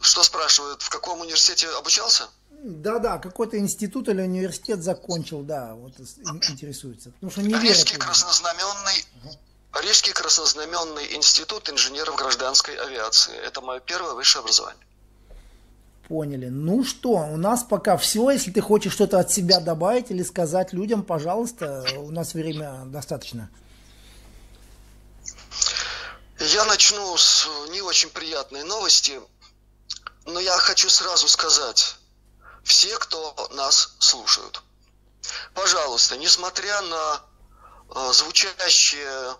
что спрашивают, в каком университете обучался? Да-да, какой-то институт или университет закончил, да, вот интересуется. Потому что не Рижский краснознаменный, угу. Рижский краснознаменный институт инженеров гражданской авиации. Это мое первое высшее образование. Поняли. Ну что, у нас пока все. Если ты хочешь что-то от себя добавить или сказать людям, пожалуйста, у нас время достаточно. Я начну с не очень приятной новости, но я хочу сразу сказать, все, кто нас слушают. Пожалуйста, несмотря на э, звучащие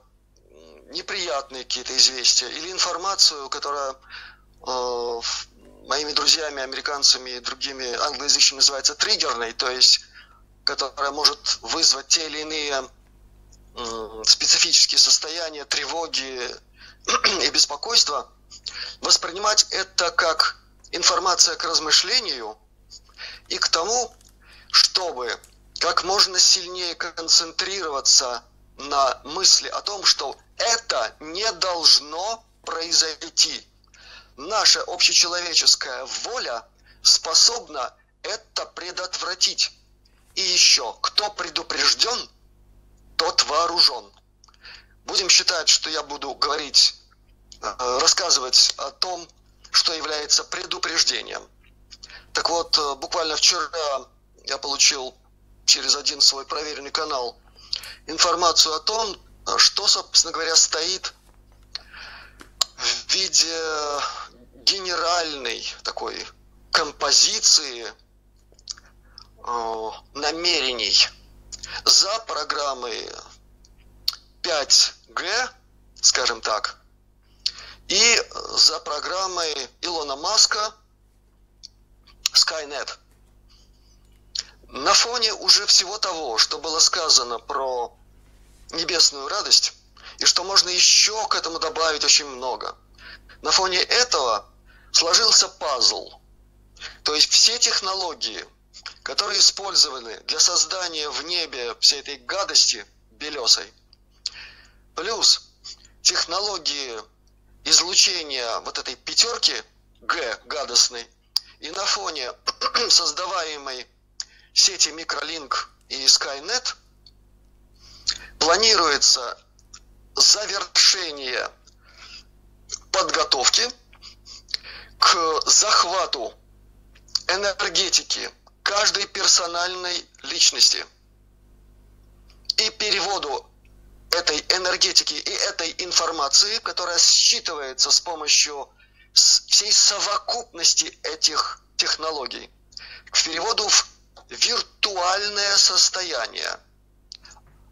неприятные какие-то известия или информацию, которая э, моими друзьями, американцами и другими англоязычными называется триггерной, то есть которая может вызвать те или иные специфические состояния тревоги и беспокойства, воспринимать это как информация к размышлению – и к тому, чтобы как можно сильнее концентрироваться на мысли о том, что это не должно произойти. Наша общечеловеческая воля способна это предотвратить. И еще, кто предупрежден, тот вооружен. Будем считать, что я буду говорить, э, рассказывать о том, что является предупреждением. Так вот, э, буквально вчера я получил через один свой проверенный канал информацию о том, что, собственно говоря, стоит в виде генеральной такой композиции э, намерений за программой 5G, скажем так, и за программой Илона Маска – Skynet. На фоне уже всего того, что было сказано про небесную радость, и что можно еще к этому добавить очень много, на фоне этого сложился пазл. То есть все технологии, которые использованы для создания в небе всей этой гадости белесой, плюс технологии излучения вот этой пятерки Г гадостной – и на фоне [CLEARS THROAT] создаваемой сети Microlink и Skynet планируется завершение подготовки к захвату энергетики каждой персональной личности и переводу этой энергетики и этой информации, которая считывается с помощью всей совокупности этих технологий, к переводу в виртуальное состояние.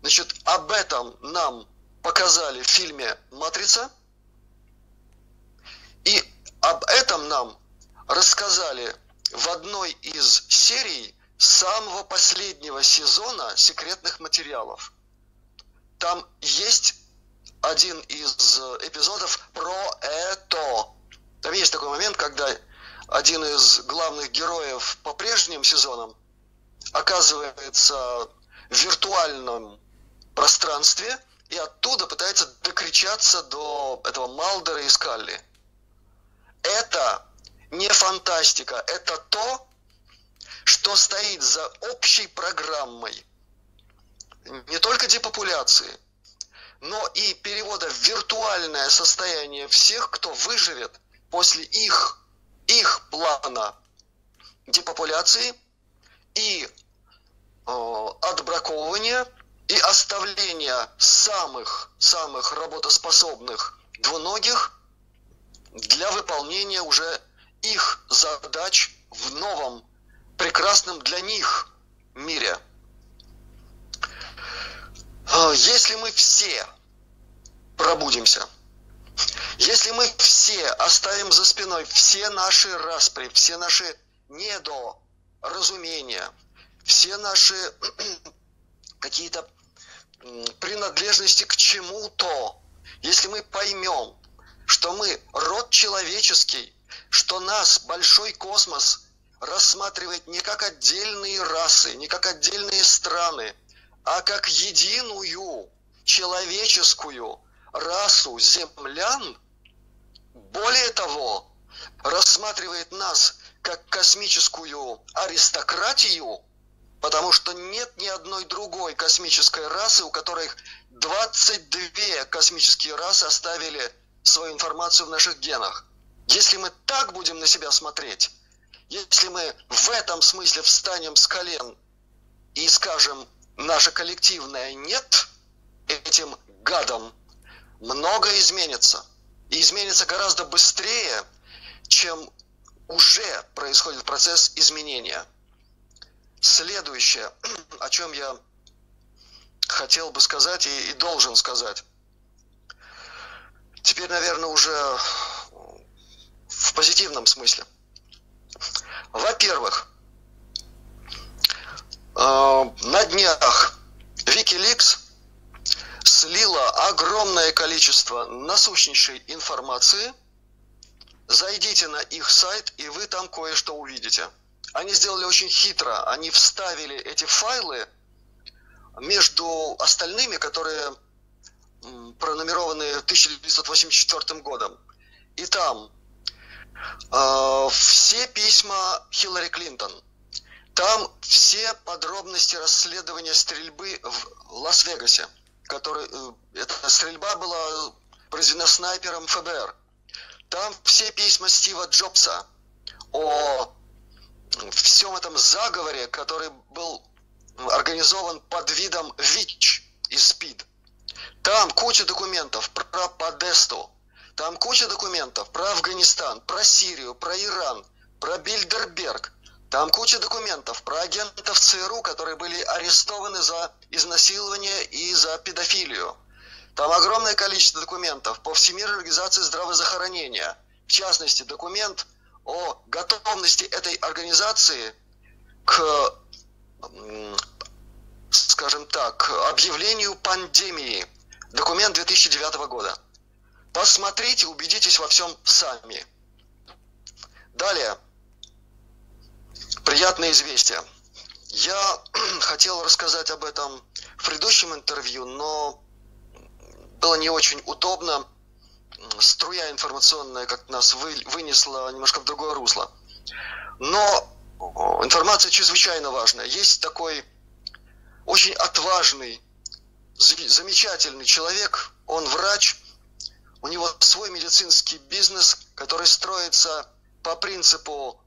Значит, об этом нам показали в фильме «Матрица», и об этом нам рассказали в одной из серий самого последнего сезона секретных материалов. Там есть один из эпизодов про это. Там есть такой момент, когда один из главных героев по прежним сезонам оказывается в виртуальном пространстве и оттуда пытается докричаться до этого Малдера и Скалли. Это не фантастика, это то, что стоит за общей программой не только депопуляции, но и перевода в виртуальное состояние всех, кто выживет после их, их плана депопуляции и э, отбраковывания и оставления самых, самых работоспособных двуногих для выполнения уже их задач в новом, прекрасном для них мире. А, если мы все пробудимся, если мы все оставим за спиной все наши распри, все наши недоразумения, все наши [CLEARS THROAT] какие-то принадлежности к чему-то, если мы поймем, что мы род человеческий, что нас большой космос рассматривает не как отдельные расы, не как отдельные страны, а как единую человеческую расу землян, более того, рассматривает нас как космическую аристократию, потому что нет ни одной другой космической расы, у которых 22 космические расы оставили свою информацию в наших генах. Если мы так будем на себя смотреть, если мы в этом смысле встанем с колен и скажем наше коллективное «нет» этим гадам, многое изменится. И изменится гораздо быстрее, чем уже происходит процесс изменения. Следующее, [CLEARS THROAT] о чем я хотел бы сказать и, и должен сказать. Теперь, наверное, уже в позитивном смысле. Во-первых, э, на днях Wikileaks слила огромное количество насущнейшей информации. Зайдите на их сайт, и вы там кое-что увидите. Они сделали очень хитро. Они вставили эти файлы между остальными, которые пронумерованы 1984 годом. И там э, все письма Хиллари Клинтон. Там все подробности расследования стрельбы в Лас-Вегасе. Который, э, эта стрельба была произведена снайпером ФБР. Там все письма Стива Джобса о всем этом заговоре, который был организован под видом ВИЧ и СПИД. Там куча документов про Подесту, там куча документов про Афганистан, про Сирию, про Иран, про Бильдерберг. Там куча документов про агентов ЦРУ, которые были арестованы за изнасилование и за педофилию. Там огромное количество документов по Всемирной организации здравоохранения. В частности, документ о готовности этой организации к, скажем так, объявлению пандемии – Документ 2009 года. Посмотрите, убедитесь во всем сами. Далее. Приятное известие. Я [CLEARS THROAT] хотел рассказать об этом в предыдущем интервью, но было не очень удобно. Струя информационная как нас вы, вынесла немножко в другое русло. Но информация чрезвычайно важная. Есть такой очень отважный замечательный человек, он врач, у него свой медицинский бизнес, который строится по принципу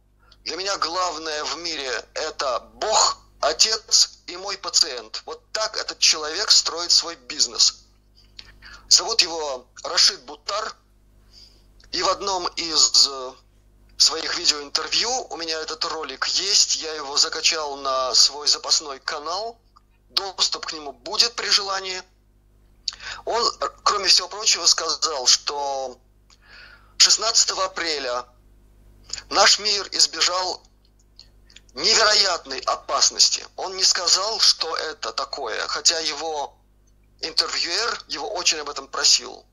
«для меня главное в мире – это Бог, Отец и мой пациент». Вот так этот человек строит свой бизнес. Зовут его Рашид Бутар, и в одном из своих видеоинтервью. У меня этот ролик есть, я его закачал на свой запасной канал. Доступ к нему будет при желании. Он, кроме всего прочего, сказал, что 16 апреля наш мир избежал невероятной опасности. Он не сказал, что это такое, хотя его интервьюер его очень об этом просил.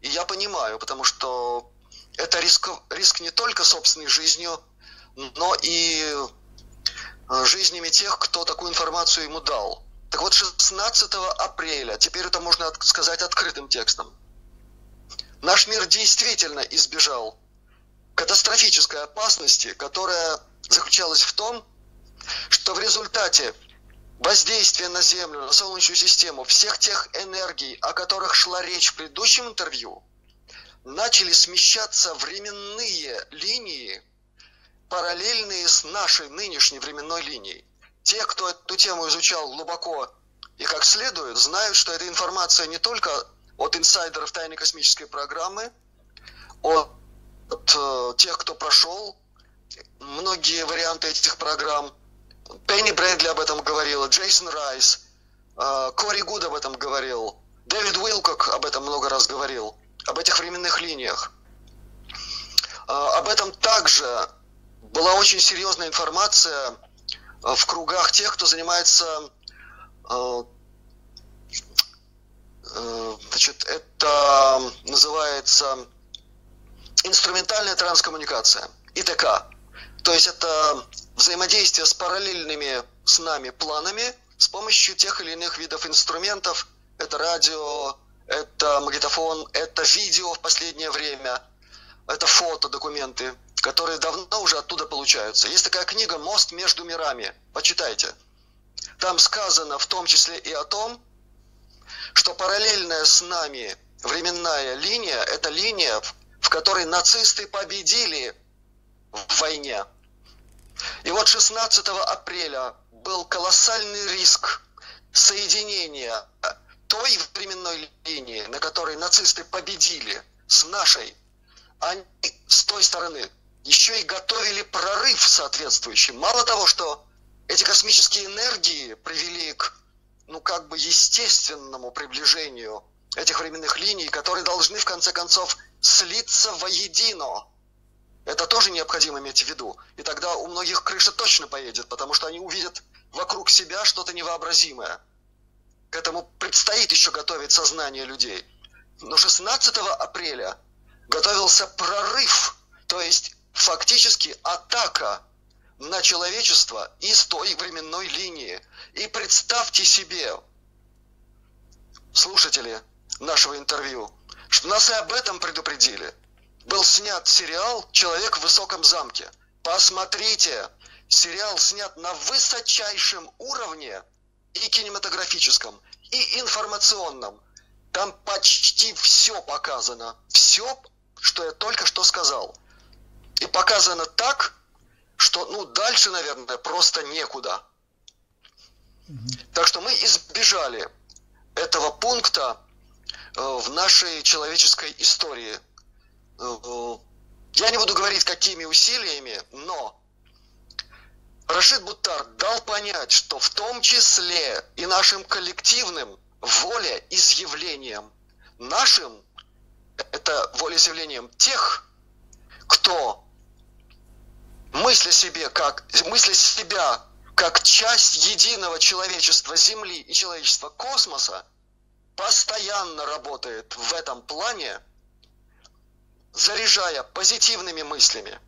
И я понимаю, потому что это риск, риск не только собственной жизнью, но и э, жизнями тех, кто такую информацию ему дал. Так вот, 16 апреля, теперь это можно сказать открытым текстом, наш мир действительно избежал катастрофической опасности, которая заключалась в том, что в результате воздействия на Землю, на Солнечную систему, всех тех энергий, о которых шла речь в предыдущем интервью – начали смещаться временные линии, параллельные с нашей нынешней временной линией. Те, кто эту тему изучал глубоко и как следует, знают, что эта информация не только от инсайдеров тайной космической программы, от, от э, тех, кто прошел многие варианты этих программ. Пенни Брэдли об этом говорила, Джейсон Райс, э, Кори Гуд об этом говорил, Дэвид Уилкок об этом много раз говорил – об этих временных линиях. А, об этом также была очень серьезная информация в кругах тех, кто занимается значит, это называется инструментальная транскоммуникация, ИТК. То есть это взаимодействие с параллельными с нами планами с помощью тех или иных видов инструментов. Это радио, это магнитофон, это видео в последнее время, это фото, документы, которые давно уже оттуда получаются. Есть такая книга «Мост между мирами». Почитайте. Там сказано в том числе и о том, что параллельная с нами временная линия – это линия, в которой нацисты победили в войне. И вот 16 апреля был колоссальный риск соединения той временной линии, на которой нацисты победили, с нашей, они с той стороны еще и готовили прорыв соответствующий. Мало того, что эти космические энергии привели к, ну, как бы естественному приближению этих временных линий, которые должны, в конце концов, слиться воедино. Это тоже необходимо иметь в виду. И тогда у многих крыша точно поедет, потому что они увидят вокруг себя что-то невообразимое – к этому предстоит еще готовить сознание людей. Но 16 апреля готовился прорыв, то есть фактически атака на человечество из той временной линии. И представьте себе, слушатели нашего интервью, что нас и об этом предупредили. Был снят сериал «Человек в высоком замке». Посмотрите, сериал снят на высочайшем уровне – и кинематографическом, и информационном. Там почти все показано. Все, что я только что сказал. И показано так, что, ну, дальше, наверное, просто некуда. Так что мы избежали этого пункта в нашей человеческой истории. Э, я не буду говорить, какими усилиями, но Рашид Бутар дал понять, что в том числе и нашим коллективным волеизъявлением, нашим, это волеизъявлением тех, кто мысля себе как, мысля себя как часть единого человечества Земли и человечества космоса, постоянно работает в этом плане, заряжая позитивными мыслями,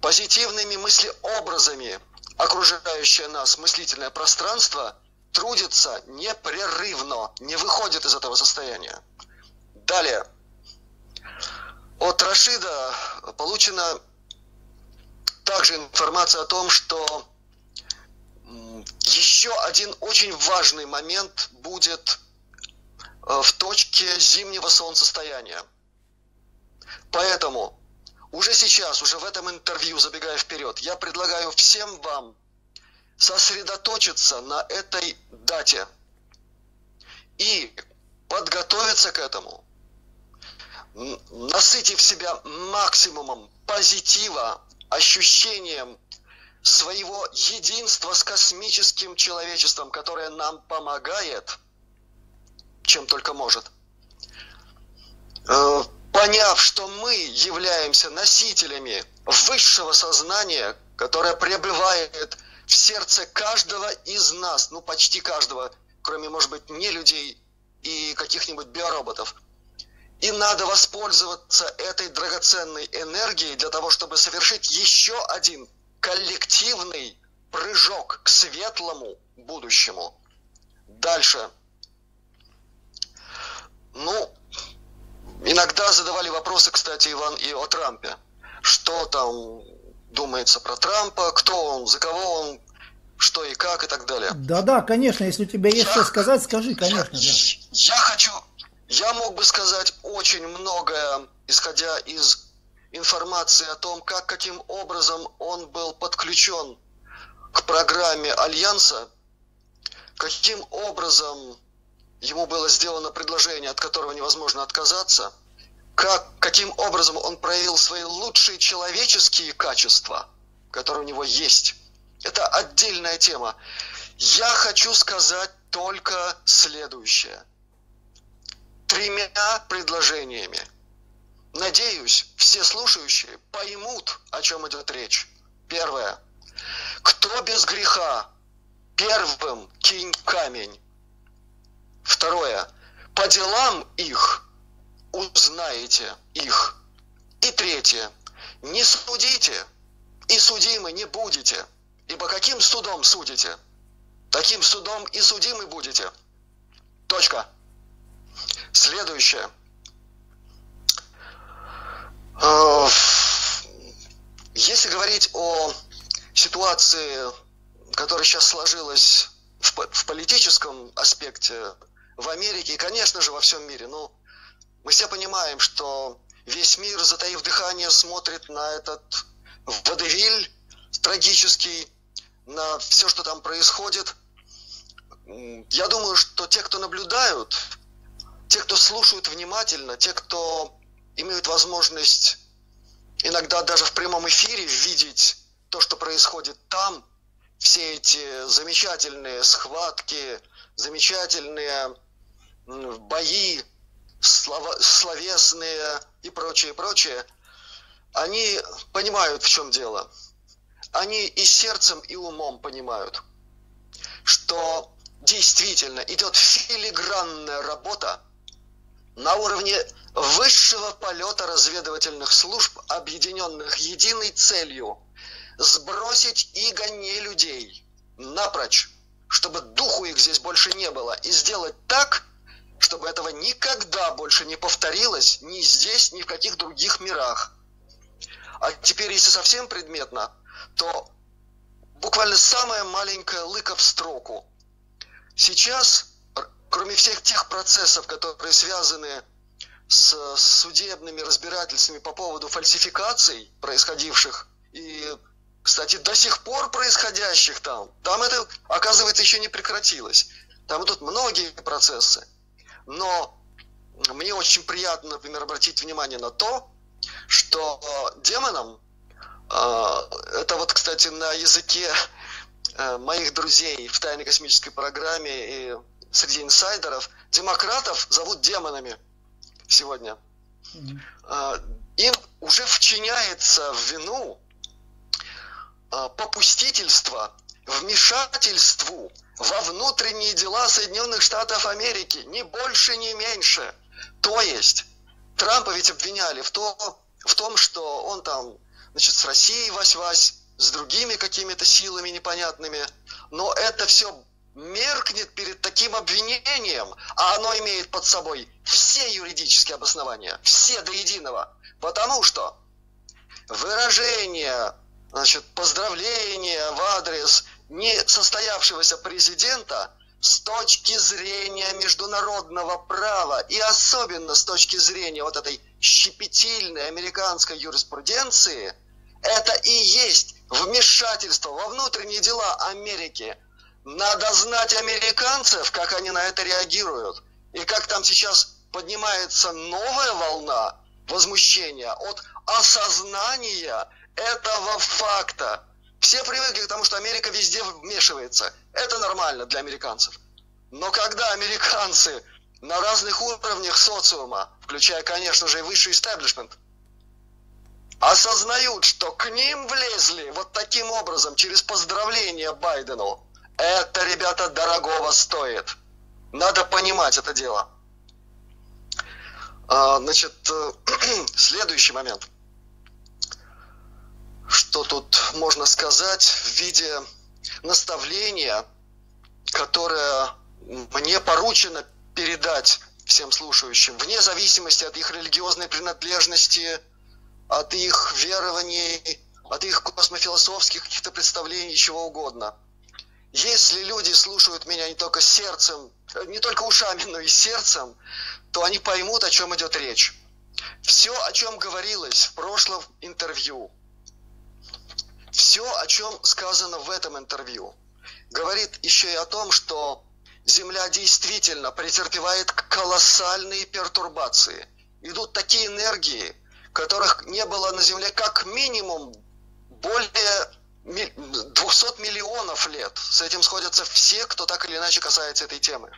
позитивными мыслеобразами, окружающее нас мыслительное пространство трудится непрерывно, не выходит из этого состояния. Далее. От Рашида получена также информация о том, что еще один очень важный момент будет в точке зимнего солнцестояния. Поэтому уже сейчас, уже в этом интервью, забегая вперед, я предлагаю всем вам сосредоточиться на этой дате и подготовиться к этому, насытив себя максимумом позитива, ощущением своего единства с космическим человечеством, которое нам помогает, чем только может. Э, поняв, что мы являемся носителями высшего сознания, которое пребывает в сердце каждого из нас, ну почти каждого, кроме, может быть, не людей и каких-нибудь биороботов. И надо воспользоваться этой драгоценной энергией для того, чтобы совершить еще один коллективный прыжок к светлому будущему. Дальше. Ну, Иногда задавали вопросы, кстати, Иван, и о Трампе. Что там думается про Трампа, кто он, за кого он, что и как и так далее. Да-да, конечно, если у тебя есть я, что сказать, скажи, конечно. Я, да. я хочу, я мог бы сказать очень многое, исходя из информации о том, как, каким образом он был подключен к программе Альянса, каким образом ему было сделано предложение, от которого невозможно отказаться, как, каким образом он проявил свои лучшие человеческие качества, которые у него есть. Это отдельная тема. Я хочу сказать только следующее. Тремя предложениями. Надеюсь, все слушающие поймут, о чем идет речь. Первое. Кто без греха, первым кинь камень. Второе. По делам их узнаете их. И третье. Не судите, и судимы не будете. Ибо каким судом судите, таким судом и судимы будете. Точка. Следующее. Э, если говорить о ситуации, которая сейчас сложилась в, в политическом аспекте в Америке и, конечно же, во всем мире. Но мы все понимаем, что весь мир, затаив дыхание, смотрит на этот водевиль трагический, на все, что там происходит. Я думаю, что те, кто наблюдают, те, кто слушают внимательно, те, кто имеют возможность иногда даже в прямом эфире видеть то, что происходит там, все эти замечательные схватки, замечательные бои слова, словесные и прочее, прочее, они понимают, в чем дело. Они и сердцем, и умом понимают, что действительно идет филигранная работа на уровне высшего полета разведывательных служб, объединенных единой целью сбросить иго не людей напрочь чтобы духу их здесь больше не было, и сделать так, чтобы этого никогда больше не повторилось ни здесь, ни в каких других мирах. А теперь, если совсем предметно, то буквально самая маленькая лыка в строку. Сейчас, кроме всех тех процессов, которые связаны с судебными разбирательствами по поводу фальсификаций, происходивших и кстати, до сих пор происходящих там. Там это, оказывается, еще не прекратилось. Там идут многие процессы. Но мне очень приятно, например, обратить внимание на то, что демонам, а, это вот, кстати, на языке э, моих друзей в тайной космической программе и среди инсайдеров, демократов зовут демонами сегодня. Mm-hmm. Им уже вчиняется в вину а, попустительство вмешательству во внутренние дела Соединенных Штатов Америки, ни больше, ни меньше. То есть Трампа ведь обвиняли в, то, в том, что он там, значит, с Россией вась-вась, с другими какими-то силами непонятными, но это все меркнет перед таким обвинением, а оно имеет под собой все юридические обоснования, все до единого, потому что выражение значит, поздравления в адрес не состоявшегося президента с точки зрения международного права и особенно с точки зрения вот этой щепетильной американской юриспруденции, это и есть вмешательство во внутренние дела Америки. Надо знать американцев, как они на это реагируют. И как там сейчас поднимается новая волна возмущения от осознания этого факта. Все привыкли к тому, что Америка везде вмешивается. Это нормально для американцев. Но когда американцы на разных уровнях социума, включая, конечно же, и высший истеблишмент, осознают, что к ним влезли вот таким образом, через поздравление Байдену, это, ребята, дорогого стоит. Надо понимать это дело. А, значит, [CLEARS THROAT] следующий момент – что тут можно сказать в виде наставления, которое мне поручено передать всем слушающим, вне зависимости от их религиозной принадлежности, от их верований, от их космофилософских каких-то представлений, чего угодно. Если люди слушают меня не только сердцем, не только ушами, но и сердцем, то они поймут, о чем идет речь. Все, о чем говорилось в прошлом интервью – все, о чем сказано в этом интервью, говорит еще и о том, что Земля действительно претерпевает колоссальные пертурбации. Идут такие энергии, которых не было на Земле как минимум более 200 миллионов лет. С этим сходятся все, кто так или иначе касается этой темы.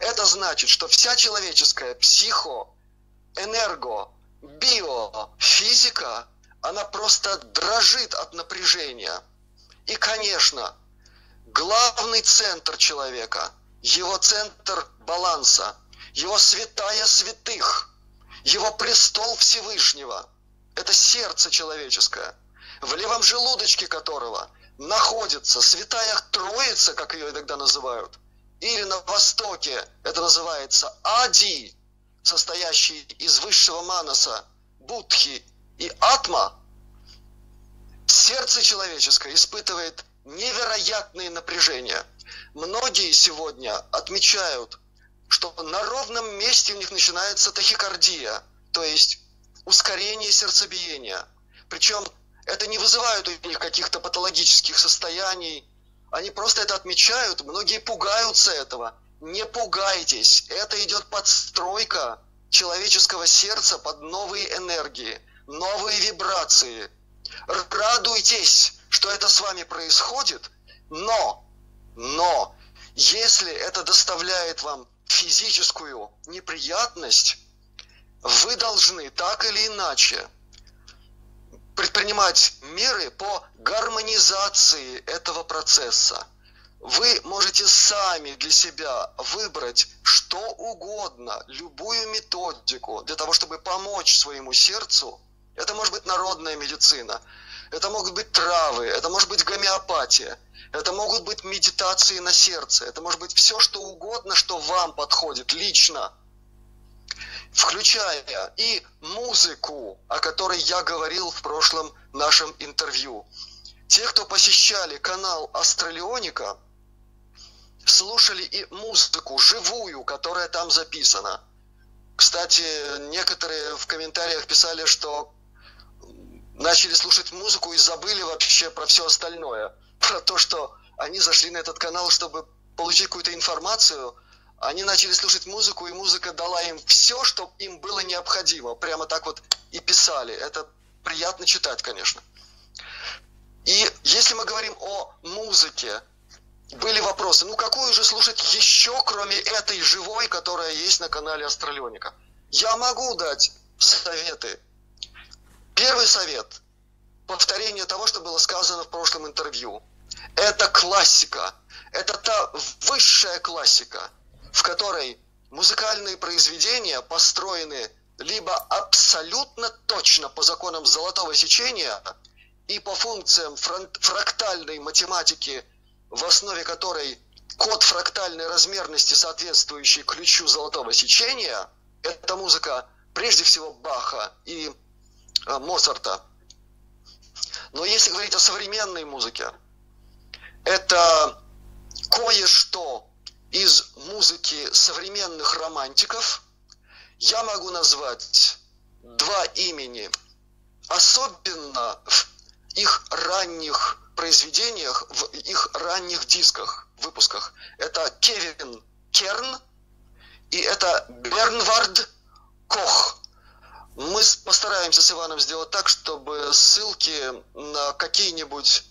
Это значит, что вся человеческая психо, энерго, биофизика она просто дрожит от напряжения. И, конечно, главный центр человека, его центр баланса, его святая святых, его престол Всевышнего, это сердце человеческое, в левом желудочке которого находится святая Троица, как ее иногда называют, или на востоке это называется Ади, состоящий из высшего манаса, Будхи и атма, сердце человеческое испытывает невероятные напряжения. Многие сегодня отмечают, что на ровном месте у них начинается тахикардия, то есть ускорение сердцебиения. Причем это не вызывает у них каких-то патологических состояний. Они просто это отмечают, многие пугаются этого. Не пугайтесь, это идет подстройка человеческого сердца под новые энергии – новые вибрации. Радуйтесь, что это с вами происходит, но, но, если это доставляет вам физическую неприятность, вы должны так или иначе предпринимать меры по гармонизации этого процесса. Вы можете сами для себя выбрать что угодно, любую методику для того, чтобы помочь своему сердцу это может быть народная медицина, это могут быть травы, это может быть гомеопатия, это могут быть медитации на сердце, это может быть все, что угодно, что вам подходит лично, включая и музыку, о которой я говорил в прошлом нашем интервью. Те, кто посещали канал Астралионика, слушали и музыку живую, которая там записана. Кстати, некоторые в комментариях писали, что начали слушать музыку и забыли вообще про все остальное. Про то, что они зашли на этот канал, чтобы получить какую-то информацию. Они начали слушать музыку, и музыка дала им все, что им было необходимо. Прямо так вот и писали. Это приятно читать, конечно. И если мы говорим о музыке, были вопросы, ну какую же слушать еще, кроме этой живой, которая есть на канале Астралионика? Я могу дать советы, Первый совет – повторение того, что было сказано в прошлом интервью. Это классика. Это та высшая классика, в которой музыкальные произведения построены либо абсолютно точно по законам золотого сечения и по функциям фрактальной математики, в основе которой код фрактальной размерности, соответствующий ключу золотого сечения, это музыка прежде всего Баха и Моцарта. Но если говорить о современной музыке, это кое-что из музыки современных романтиков я могу назвать два имени, особенно в их ранних произведениях, в их ранних дисках, выпусках. Это Кевин Керн и это Бернвард Кох. Мы постараемся с Иваном сделать так, чтобы ссылки на какие-нибудь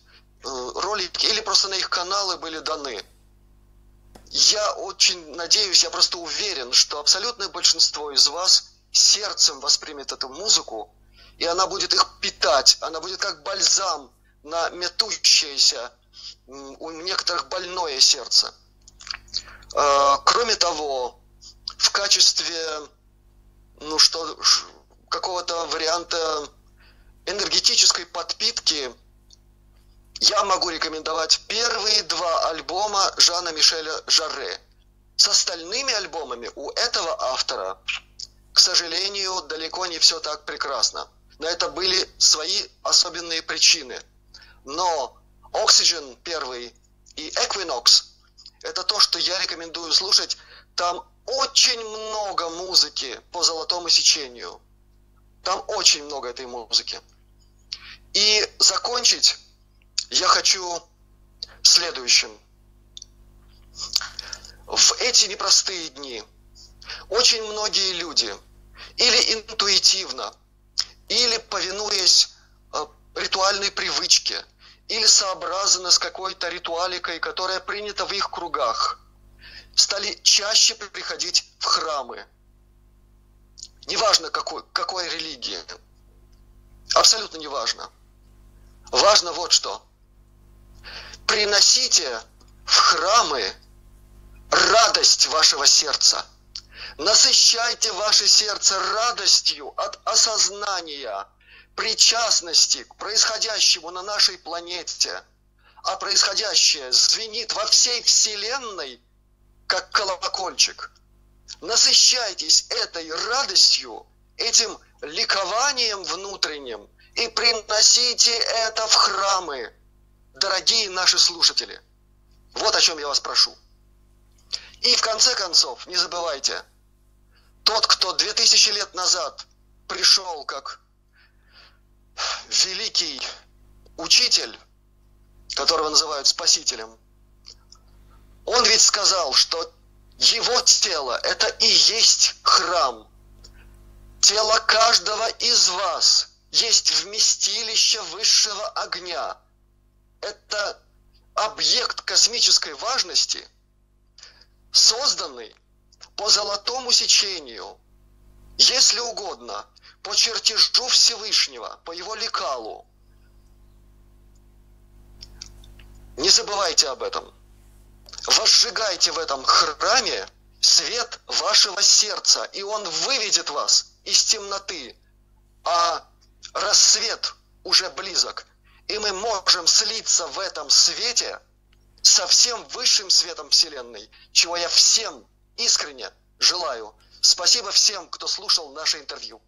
э, ролики или просто на их каналы были даны. Я очень надеюсь, я просто уверен, что абсолютное большинство из вас сердцем воспримет эту музыку, и она будет их питать, она будет как бальзам на метущееся у некоторых больное сердце. Э, кроме того, в качестве ну что, какого-то варианта энергетической подпитки я могу рекомендовать первые два альбома Жана Мишеля Жарре. С остальными альбомами у этого автора, к сожалению, далеко не все так прекрасно. На это были свои особенные причины. Но Oxygen первый и Equinox – это то, что я рекомендую слушать. Там очень много музыки по золотому сечению. Там очень много этой музыки. И закончить я хочу следующим. В эти непростые дни очень многие люди или интуитивно, или повинуясь э, ритуальной привычке, или сообразно с какой-то ритуаликой, которая принята в их кругах – стали чаще приходить в храмы. Неважно, какой, какой религии. Абсолютно неважно. Важно вот что. Приносите в храмы радость вашего сердца. Насыщайте ваше сердце радостью от осознания причастности к происходящему на нашей планете. А происходящее звенит во всей Вселенной – как колокольчик. Насыщайтесь этой радостью, этим ликованием внутренним и приносите это в храмы, дорогие наши слушатели. Вот о чем я вас прошу. И в конце концов, не забывайте, тот, кто две тысячи лет назад пришел как великий учитель, которого называют спасителем, он ведь сказал, что его тело – это и есть храм. Тело каждого из вас есть вместилище высшего огня. Это объект космической важности, созданный по золотому сечению, если угодно, по чертежу Всевышнего, по его лекалу. Не забывайте об этом – возжигайте в этом храме свет вашего сердца, и он выведет вас из темноты, а рассвет уже близок, и мы можем слиться в этом свете со всем высшим светом Вселенной, чего я всем искренне желаю. Спасибо всем, кто слушал наше интервью.